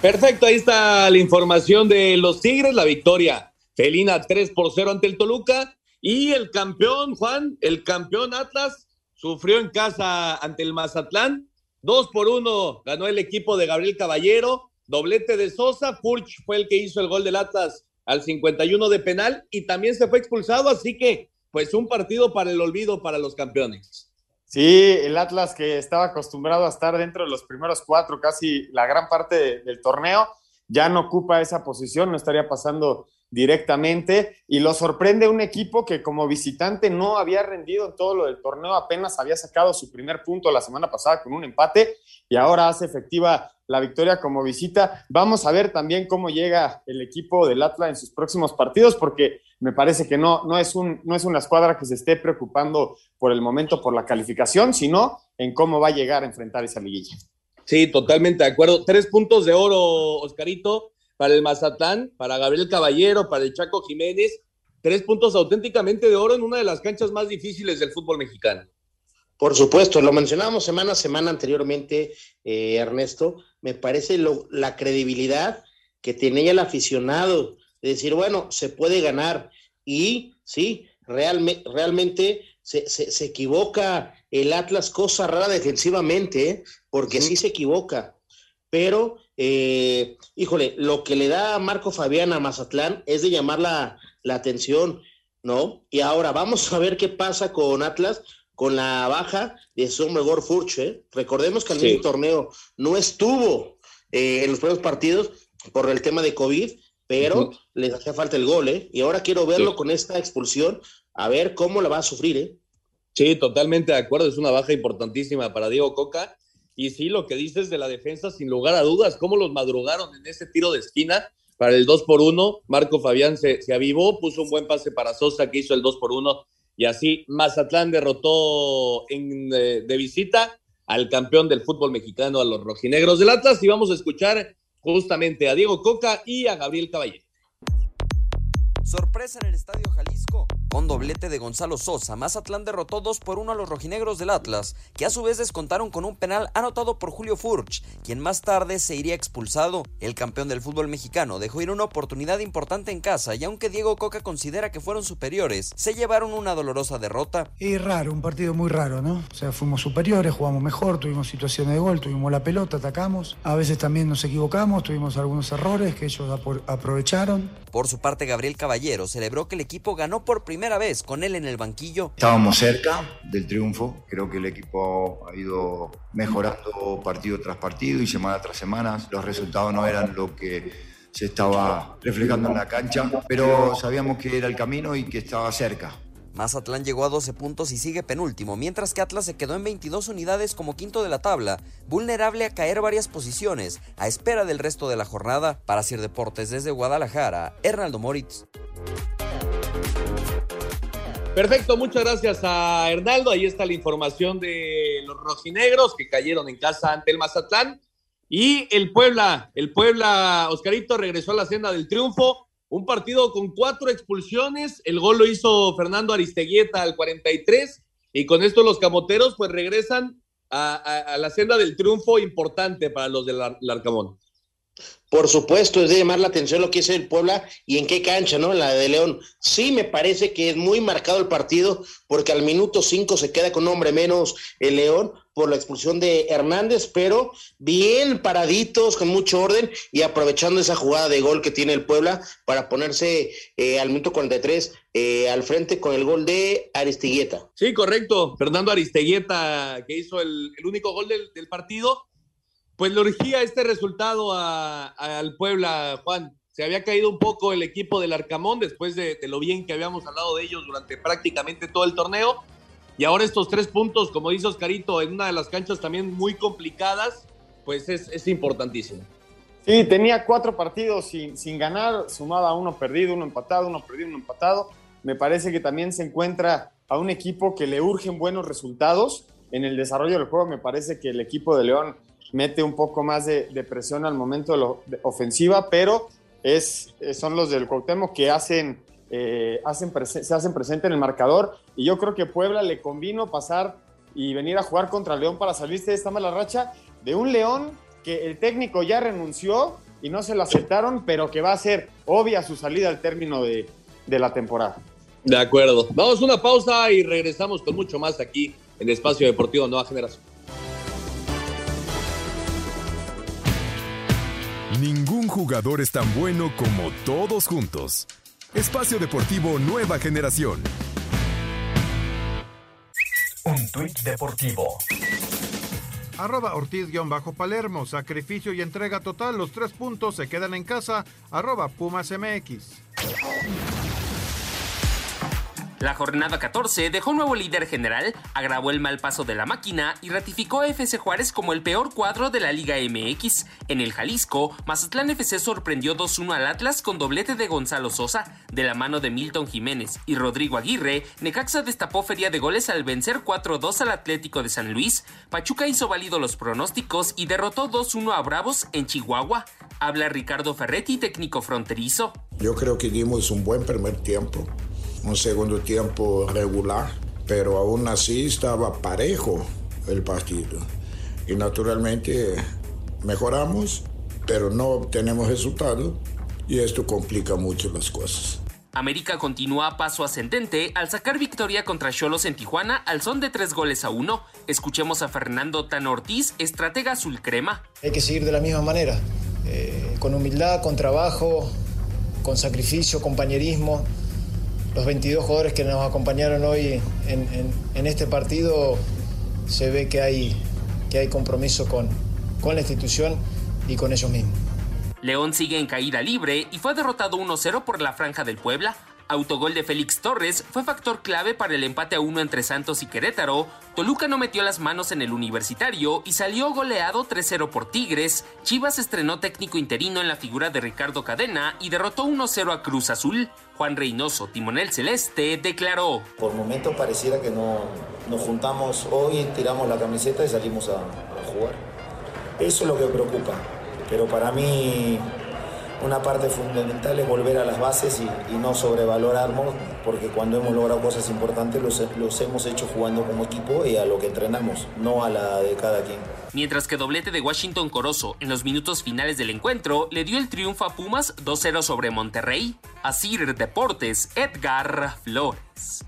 Speaker 2: Perfecto, ahí está la información de los Tigres, la victoria felina 3 por 0 ante el Toluca y el campeón, Juan, el campeón Atlas sufrió en casa ante el Mazatlán, 2 por 1 ganó el equipo de Gabriel Caballero, doblete de Sosa, Furch fue el que hizo el gol del Atlas al 51 de penal y también se fue expulsado, así que pues un partido para el olvido para los campeones.
Speaker 3: Sí, el Atlas que estaba acostumbrado a estar dentro de los primeros cuatro, casi la gran parte del torneo, ya no ocupa esa posición, no estaría pasando directamente y lo sorprende un equipo que como visitante no había rendido en todo lo del torneo, apenas había sacado su primer punto la semana pasada con un empate y ahora hace efectiva la victoria como visita. Vamos a ver también cómo llega el equipo del Atlas en sus próximos partidos porque me parece que no, no, es un, no es una escuadra que se esté preocupando por el momento por la calificación, sino en cómo va a llegar a enfrentar esa liguilla.
Speaker 2: Sí, totalmente de acuerdo. Tres puntos de oro, Oscarito para el Mazatlán, para Gabriel Caballero, para el Chaco Jiménez. Tres puntos auténticamente de oro en una de las canchas más difíciles del fútbol mexicano.
Speaker 4: Por supuesto, lo mencionábamos semana a semana anteriormente, eh, Ernesto. Me parece la credibilidad que tenía el aficionado de decir, bueno, se puede ganar. Y sí, realmente se, se, equivoca el Atlas, cosa rara defensivamente, ¿eh? porque sí se equivoca. Pero eh, híjole, lo que le da Marco Fabián a Mazatlán es de llamar la, atención, ¿no? Y ahora vamos a ver qué pasa con Atlas con la baja de Somegor Furche. ¿eh? Recordemos que el mismo torneo no estuvo eh, en los primeros partidos por el tema de COVID, pero les hacía falta el gol, ¿eh? Y ahora quiero verlo con esta expulsión, a ver cómo la va a sufrir, ¿eh?
Speaker 2: Sí, totalmente de acuerdo. Es una baja importantísima para Diego Coca. Y sí, lo que dices de la defensa, sin lugar a dudas, cómo los madrugaron en ese tiro de esquina para el 2 por 1. Marco Fabián se, se, avivó, puso un buen pase para Sosa que hizo el 2 por 1. Y así Mazatlán derrotó en, de, de visita al campeón del fútbol mexicano, a los rojinegros del Atlas. Y vamos a escuchar justamente a Diego Coca y a Gabriel Caballero.
Speaker 17: Sorpresa en el Estadio Jalisco. Con doblete de Gonzalo Sosa, Mazatlán derrotó 2 por 1 a los rojinegros del Atlas, que a su vez descontaron con un penal anotado por Julio Furch, quien más tarde se iría expulsado. El campeón del fútbol mexicano dejó ir una oportunidad importante en casa y aunque Diego Coca considera que fueron superiores, se llevaron una dolorosa derrota.
Speaker 18: Y raro, un partido muy raro, ¿no? O sea, fuimos superiores, jugamos mejor, tuvimos situaciones de gol, tuvimos la pelota, atacamos. A veces también nos equivocamos, tuvimos algunos errores que ellos aprovecharon.
Speaker 17: Por su parte, Gabriel Caballero celebró que el equipo ganó por primera vez con él en el banquillo.
Speaker 19: Estábamos cerca del triunfo, creo que el equipo ha ido mejorando partido tras partido y semana tras semana. Los resultados no eran lo que se estaba reflejando en la cancha, pero sabíamos que era el camino y que estaba cerca.
Speaker 17: Mazatlán llegó a 12 puntos y sigue penúltimo, mientras que Atlas se quedó en 22 unidades como quinto de la tabla, vulnerable a caer varias posiciones, a espera del resto de la jornada. Para Sir Deportes desde Guadalajara, Hernaldo Moritz.
Speaker 2: Perfecto, muchas gracias a Hernaldo. Ahí está la información de los rojinegros que cayeron en casa ante el Mazatlán. Y el Puebla, el Puebla, Oscarito regresó a la senda del triunfo. Un partido con cuatro expulsiones. El gol lo hizo Fernando Aristeguieta al 43. Y con esto los camoteros pues regresan a, la senda del triunfo importante para los del Arcamón.
Speaker 4: Por supuesto, es de llamar la atención lo que es el Puebla y en qué cancha, ¿no? La de León. Sí, me parece que es muy marcado el partido porque al minuto 5 se queda con un hombre menos el León por la expulsión de Hernández, pero bien paraditos, con mucho orden y aprovechando esa jugada de gol que tiene el Puebla para ponerse eh, al minuto 43 eh, al frente con el gol de Aristigueta.
Speaker 2: Sí, correcto. Fernando Aristigueta que hizo el, único gol del partido pues le urgía este resultado al Puebla, Juan. Se había caído un poco el equipo del Arcamón después de, lo bien que habíamos hablado de ellos durante prácticamente todo el torneo. Y ahora estos tres puntos, como dice Oscarito, en una de las canchas también muy complicadas, pues es, importantísimo.
Speaker 3: Sí, tenía cuatro partidos sin, sin ganar, sumaba uno perdido, uno empatado, uno perdido, uno empatado. Me parece que también se encuentra a un equipo que le urgen buenos resultados en el desarrollo del juego. Me parece que el equipo de León mete un poco más de, presión al momento de la ofensiva, pero es, son los del Cuauhtémoc que hacen, eh, hacen se hacen presente en el marcador y yo creo que Puebla le convino pasar y venir a jugar contra León para salirse de esta mala racha de un León que el técnico ya renunció y no se lo aceptaron, pero que va a ser obvia su salida al término de, de la temporada.
Speaker 2: De acuerdo. Vamos a una pausa y regresamos con mucho más aquí en Espacio Deportivo Nueva Generación.
Speaker 5: Jugador es tan bueno como todos juntos. Espacio Deportivo Nueva Generación.
Speaker 1: Un tuit deportivo.
Speaker 6: Arroba Ortiz-Palermo, sacrificio y entrega total, los tres puntos se quedan en casa. Arroba Pumas MX.
Speaker 7: La jornada 14 dejó nuevo líder general, agravó el mal paso de la máquina y ratificó a FC Juárez como el peor cuadro de la Liga MX. En el Jalisco, Mazatlán FC sorprendió 2-1 al Atlas con doblete de Gonzalo Sosa, de la mano de Milton Jiménez y Rodrigo Aguirre. Necaxa destapó feria de goles al vencer 4-2 al Atlético de San Luis. Pachuca hizo válido los pronósticos y derrotó 2-1 a Bravos en Chihuahua. Habla Ricardo Ferretti, técnico fronterizo.
Speaker 20: Yo creo que dimos un buen primer tiempo un segundo tiempo regular, pero aún así estaba parejo el partido. Y naturalmente mejoramos, pero no obtenemos resultado y esto complica mucho las cosas.
Speaker 7: América continúa a paso ascendente al sacar victoria contra Cholos en Tijuana al son de tres goles a uno. Escuchemos a Fernando Tan Ortiz, estratega azul crema.
Speaker 11: Hay que seguir de la misma manera, eh, con humildad, con trabajo, con sacrificio, compañerismo los 22 jugadores que nos acompañaron hoy en, este partido, se ve que hay, que hay compromiso con, con la institución y con ellos mismos.
Speaker 7: León sigue en caída libre y fue derrotado 1-0 por la Franja del Puebla Autogol de Félix Torres fue factor clave para el empate a uno entre Santos y Querétaro. Toluca no metió las manos en el universitario y salió goleado 3-0 por Tigres. Chivas estrenó técnico interino en la figura de Ricardo Cadena y derrotó 1-0 a Cruz Azul. Juan Reynoso, timonel celeste, declaró.
Speaker 9: Por momento pareciera que no nos juntamos hoy, tiramos la camiseta y salimos a, a jugar. Eso es lo que preocupa. Pero para mí una parte fundamental es volver a las bases y, no sobrevalorarnos, porque cuando hemos logrado cosas importantes los, hemos hecho jugando como equipo y a lo que entrenamos, no a la de cada quien.
Speaker 7: Mientras que doblete de Washington Corozo en los minutos finales del encuentro le dio el triunfo a Pumas 2-0 sobre Monterrey. A Sir Deportes, Edgar Flores.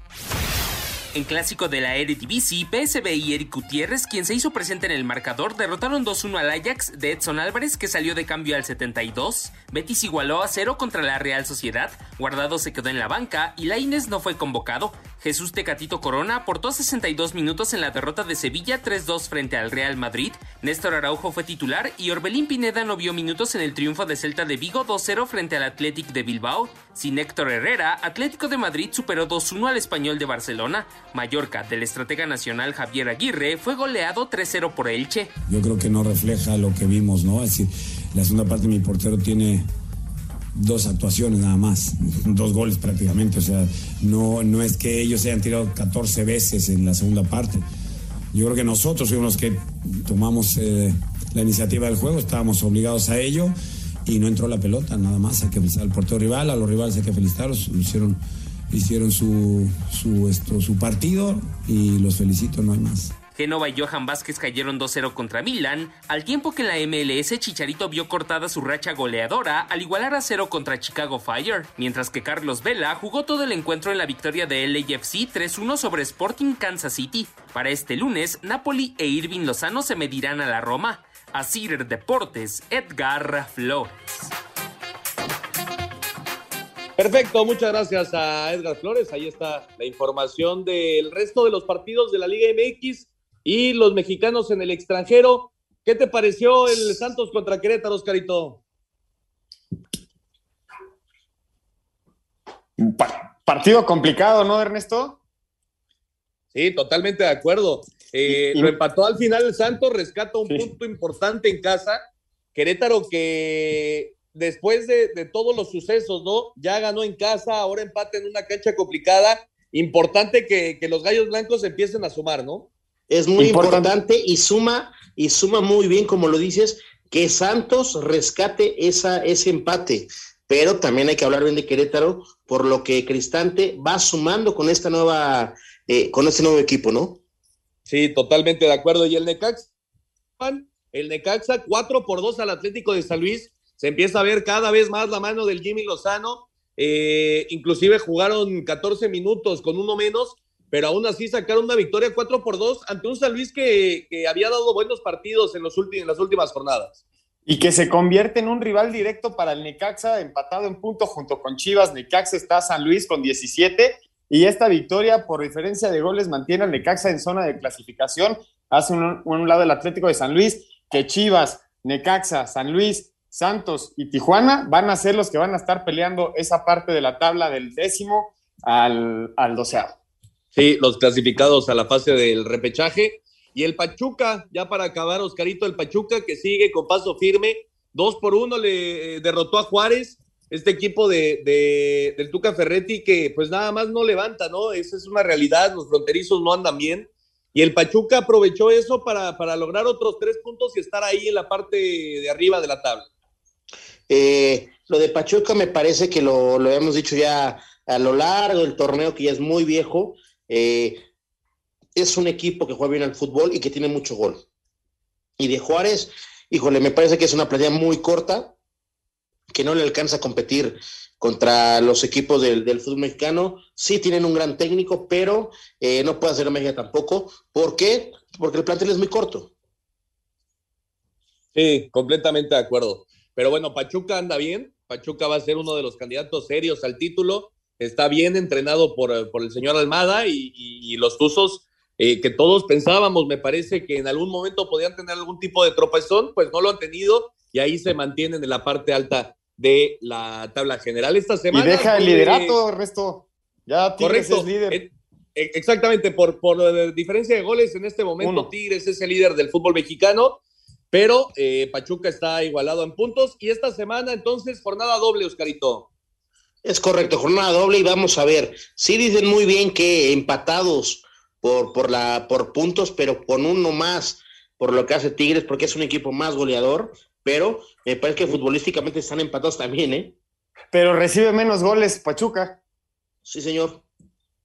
Speaker 7: En clásico de la Eredivisie, PSV y Eric Gutiérrez, quien se hizo presente en el marcador, derrotaron 2-1 al Ajax de Edson Álvarez, que salió de cambio al 72. Betis igualó a 0 contra la Real Sociedad, Guardado se quedó en la banca y Laines no fue convocado. Jesús Tecatito Corona aportó 62 minutos en la derrota de Sevilla 3-2 frente al Real Madrid. Néstor Araujo fue titular y Orbelín Pineda no vio minutos en el triunfo de Celta de Vigo 2-0 frente al Athletic de Bilbao. Sin Héctor Herrera, Atlético de Madrid superó 2-1 al Español de Barcelona. Mallorca, del estratega nacional Javier Aguirre, fue goleado 3-0 por Elche.
Speaker 21: Yo creo que no refleja lo que vimos, ¿no? Es decir, la segunda parte mi portero tiene dos actuaciones nada más, dos goles prácticamente, o sea, no, no es que ellos hayan tirado 14 veces en la segunda parte. Yo creo que nosotros fuimos los que tomamos eh, la iniciativa del juego, estábamos obligados a ello y no entró la pelota, nada más. Hay que felicitar al portero rival, a los rivales hay que felicitarlos, hicieron, hicieron su, su, esto, su partido y los felicito, no hay más.
Speaker 7: Genova y Johan Vázquez cayeron 2-0 contra Milan, al tiempo que en la MLS Chicharito vio cortada su racha goleadora al igualar a 0 contra Chicago Fire, mientras que Carlos Vela jugó todo el encuentro en la victoria de LAFC 3-1 sobre Sporting Kansas City. Para este lunes, Napoli e Irving Lozano se medirán a la Roma. A Cider Deportes, Edgar Flores.
Speaker 2: Perfecto, muchas gracias a Edgar Flores. Ahí está la información del resto de los partidos de la Liga MX y los mexicanos en el extranjero. ¿Qué te pareció el Santos contra Querétaro, Oscarito?
Speaker 3: partido complicado, ¿no, Ernesto?
Speaker 2: Sí, totalmente de acuerdo. Eh, lo empató al final el Santos, rescata un punto importante en casa. Querétaro que después de, todos los sucesos, ¿no? Ya ganó en casa, ahora empate en una cancha complicada. Importante que, los gallos blancos empiecen a sumar, ¿no?
Speaker 4: Es muy importante. y suma, y suma muy bien, como lo dices, que Santos rescate esa, ese empate. Pero también hay que hablar bien de Querétaro, por lo que Cristante va sumando con esta nueva eh, con este nuevo equipo, ¿no?
Speaker 2: Sí, totalmente de acuerdo. Y el Necaxa, el Necaxa 4 por 2 al Atlético de San Luis, se empieza a ver cada vez más la mano del Jimmy Lozano. Eh, inclusive jugaron 14 minutos con uno menos, pero aún así sacaron una victoria 4 por 2 ante un San Luis que, había dado buenos partidos en, los en las últimas jornadas.
Speaker 3: Y que se convierte en un rival directo para el Necaxa, empatado en punto junto con Chivas. Necaxa está San Luis con 17 y esta victoria por diferencia de goles mantiene al Necaxa en zona de clasificación. Hace un, un lado el Atlético de San Luis, que Chivas, Necaxa, San Luis, Santos y Tijuana van a ser los que van a estar peleando esa parte de la tabla del décimo al, al doceavo.
Speaker 2: Sí, los clasificados a la fase del repechaje. Y el Pachuca, ya para acabar, Oscarito, el Pachuca que sigue con paso firme, dos por uno le eh, derrotó a Juárez, este equipo de, de, del Tuca Ferretti que pues nada más no levanta, ¿no? Esa es una realidad, los fronterizos no andan bien. Y el Pachuca aprovechó eso para, para lograr otros tres puntos y estar ahí en la parte de arriba de la tabla.
Speaker 4: Eh, lo de Pachuca me parece que lo, lo hemos dicho ya a lo largo del torneo, que ya es muy viejo. Eh, es un equipo que juega bien al fútbol y que tiene mucho gol. Y de Juárez, híjole, me parece que es una playa muy corta, que no le alcanza a competir contra los equipos del, fútbol mexicano. Sí tienen un gran técnico, pero eh, no puede hacer México tampoco. ¿Por qué? Porque el plantel es muy corto.
Speaker 2: Sí, completamente de acuerdo. Pero bueno, Pachuca anda bien. Pachuca va a ser uno de los candidatos serios al título. Está bien entrenado por, el señor Almada y, los Tuzos, eh, que todos pensábamos, me parece que en algún momento podían tener algún tipo de tropezón, pues no lo han tenido y ahí se mantienen en la parte alta de la tabla general esta semana.
Speaker 3: Y deja el liderato, resto. Ya Tigres es líder. Eh,
Speaker 2: eh, exactamente, por, por diferencia de goles en este momento, Tigres es el líder del fútbol mexicano pero eh, Pachuca está igualado en puntos y esta semana entonces jornada doble, Oscarito.
Speaker 4: Es correcto, jornada doble y vamos a ver. Sí dicen muy bien que empatados por, por, la, por puntos, pero con uno más por lo que hace Tigres, porque es un equipo más goleador, pero me parece que futbolísticamente están empatados también, ¿eh?
Speaker 3: Pero recibe menos goles Pachuca.
Speaker 4: Sí, señor.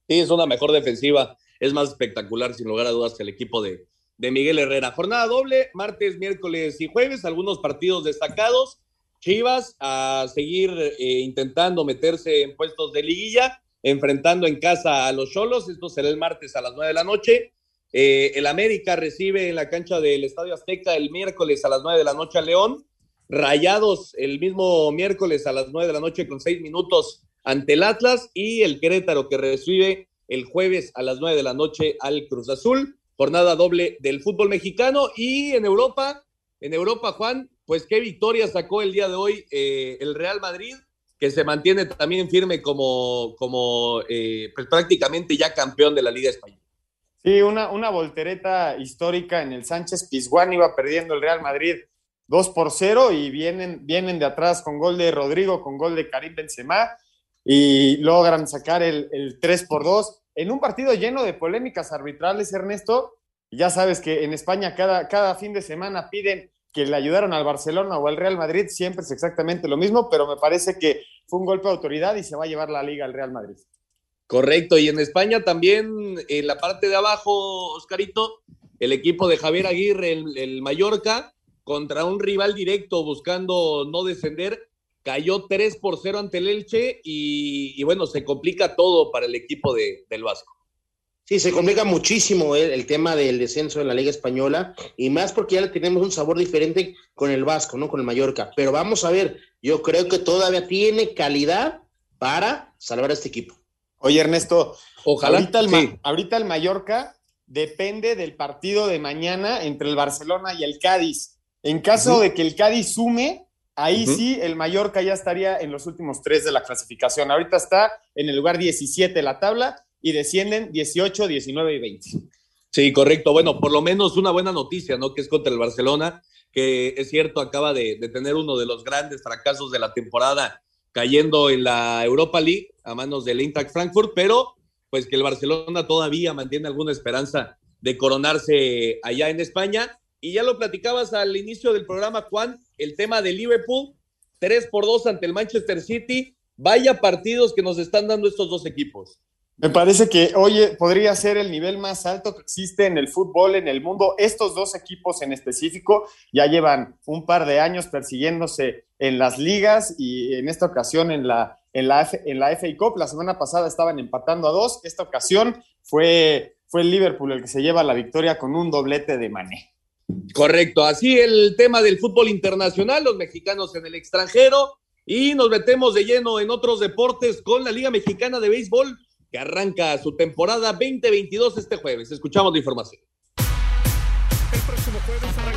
Speaker 2: Sí, es una mejor defensiva. Es más espectacular, sin lugar a dudas, que el equipo de, de Miguel Herrera. Jornada doble, martes, miércoles y jueves, algunos partidos destacados. Chivas a seguir eh, intentando meterse en puestos de liguilla, enfrentando en casa a los Cholos. Esto será el martes a las nueve de la noche. Eh, el América recibe en la cancha del Estadio Azteca el miércoles a las nueve de la noche a León. Rayados el mismo miércoles a las nueve de la noche con seis minutos ante el Atlas y el Querétaro que recibe el jueves a las nueve de la noche al Cruz Azul jornada doble del fútbol mexicano y en Europa, en Europa, Juan, pues qué victoria sacó el día de hoy eh, el Real Madrid, que se mantiene también firme como, como eh, pues prácticamente ya campeón de la Liga Española.
Speaker 3: Sí, una, una voltereta histórica en el Sánchez Pizjuán, iba perdiendo el Real Madrid 2 por 0 y vienen, vienen de atrás con gol de Rodrigo, con gol de Karim Benzema y logran sacar el, el 3 por 2 en un partido lleno de polémicas arbitrales, Ernesto. Ya sabes que en España cada, cada fin de semana piden que le ayudaron al Barcelona o al Real Madrid, siempre es exactamente lo mismo, pero me parece que fue un golpe de autoridad y se va a llevar la liga al Real Madrid.
Speaker 2: Correcto, y en España también, en la parte de abajo, Oscarito, el equipo de Javier Aguirre, el, el Mallorca, contra un rival directo buscando no descender, cayó 3 por 0 ante el Elche y, bueno, se complica todo para el equipo de, del Vasco.
Speaker 4: Sí, se complica muchísimo el, tema del descenso de la Liga Española y más porque ya tenemos un sabor diferente con el Vasco, ¿no? Con el Mallorca. Pero vamos a ver, yo creo que todavía tiene calidad para salvar a este equipo.
Speaker 3: Oye, Ernesto, ojalá. Ahorita el, ahorita el Mallorca depende del partido de mañana entre el Barcelona y el Cádiz. En caso de que el Cádiz sume, Ahí sí, el Mallorca ya estaría en los últimos tres de la clasificación. Ahorita está en el lugar 17 de la tabla y descienden 18, 19 y 20.
Speaker 2: Sí, correcto. Bueno, por lo menos una buena noticia, ¿no? Que es contra el Barcelona, que es cierto, acaba de, tener uno de los grandes fracasos de la temporada cayendo en la Europa League a manos del Eintracht Frankfurt, pero pues que el Barcelona todavía mantiene alguna esperanza de coronarse allá en España y ya lo platicabas al inicio del programa, Juan, el tema de Liverpool, 3 por 2 ante el Manchester City. Vaya partidos que nos están dando estos dos equipos.
Speaker 3: Me parece que, oye, podría ser el nivel más alto que existe en el fútbol en el mundo. Estos dos equipos en específico ya llevan un par de años persiguiéndose en las ligas y en esta ocasión en la, en la, en la FA Cup. La semana pasada estaban empatando a dos. Esta ocasión fue, fue el Liverpool el que se lleva la victoria con un doblete de Mané.
Speaker 2: Correcto, así el tema del fútbol internacional, los mexicanos en el extranjero y nos metemos de lleno en otros deportes con la Liga Mexicana de Béisbol que arranca su temporada 2022 este jueves. Escuchamos la información.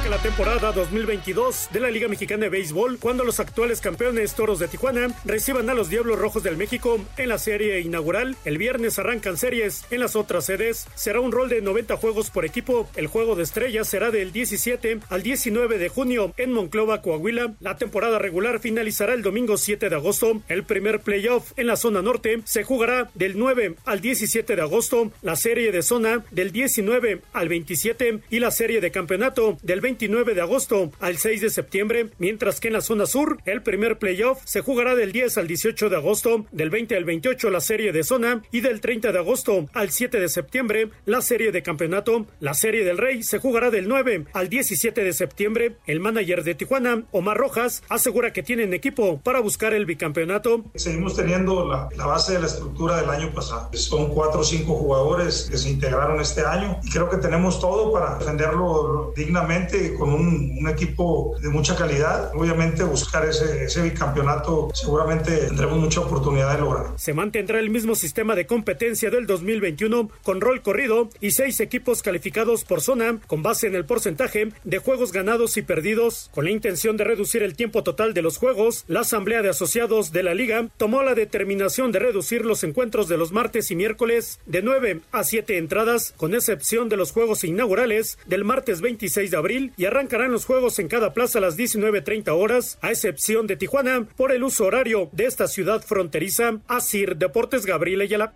Speaker 15: La temporada 2022 de la Liga Mexicana de Béisbol cuando los actuales campeones Toros de Tijuana reciban a los Diablos Rojos del México en la serie inaugural. El viernes arrancan series en las otras sedes. Será un rol de 90 juegos por equipo. El juego de estrellas será del 17 al 19 de junio en Monclova, Coahuila. La temporada regular finalizará el domingo 7 de agosto. El primer playoff en la zona norte se jugará del 9 al 17 de agosto. La serie de zona del 19 al 27 y la serie de campeonato del 29 de agosto al 6 de septiembre, mientras que en la zona sur el primer playoff se jugará del 10 al 18 de agosto, del 20 al 28 la serie de zona y del 30 de agosto al 7 de septiembre la serie de campeonato. La serie del Rey se jugará del 9 al 17 de septiembre. El manager de Tijuana, Omar Rojas, asegura que tienen equipo para buscar el bicampeonato.
Speaker 22: Seguimos teniendo la, la base de la estructura del año pasado. Son cuatro o cinco jugadores que se integraron este año y creo que tenemos todo para defenderlo dignamente con un, equipo de mucha calidad. Obviamente buscar ese, bicampeonato seguramente tendremos mucha oportunidad de lograr.
Speaker 15: Se mantendrá el mismo sistema de competencia del 2021 con rol corrido y seis equipos calificados por zona con base en el porcentaje de juegos ganados y perdidos. Con la intención de reducir el tiempo total de los juegos, la Asamblea de Asociados de la Liga tomó la determinación de reducir los encuentros de los martes y miércoles de 9 a 7 entradas, con excepción de los juegos inaugurales del martes 26 de abril y arrancarán los juegos en cada plaza a las 19.30 horas, a excepción de Tijuana, por el uso horario de esta ciudad fronteriza. Asir Deportes Gabriel Ayala.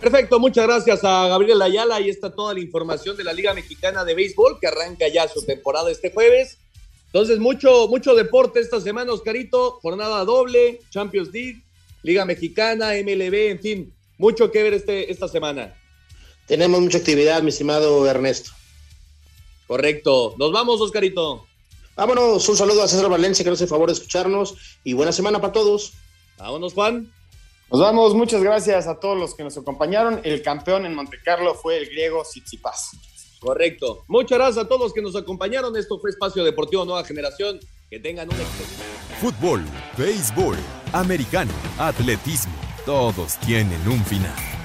Speaker 2: Perfecto, muchas gracias a Gabriel Ayala. Ahí está toda la información de la Liga Mexicana de Béisbol que arranca ya su temporada este jueves. Entonces, mucho, mucho deporte esta semana, Oscarito. Jornada doble, Champions League, Liga Mexicana, MLB, en fin, mucho que ver este, esta semana.
Speaker 4: Tenemos mucha actividad, mi estimado Ernesto.
Speaker 2: Correcto. Nos vamos, Oscarito.
Speaker 4: Vámonos. Un saludo a César Valencia, que nos hace favor de escucharnos. Y buena semana para todos.
Speaker 2: Vámonos, Juan.
Speaker 3: Nos vamos. Muchas gracias a todos los que nos acompañaron. El campeón en Montecarlo fue el griego Tsitsipas.
Speaker 2: Correcto. Muchas gracias a todos los que nos acompañaron. Esto fue Espacio Deportivo Nueva Generación. Que tengan un éxito.
Speaker 5: Fútbol, béisbol, americano, atletismo. Todos tienen un final.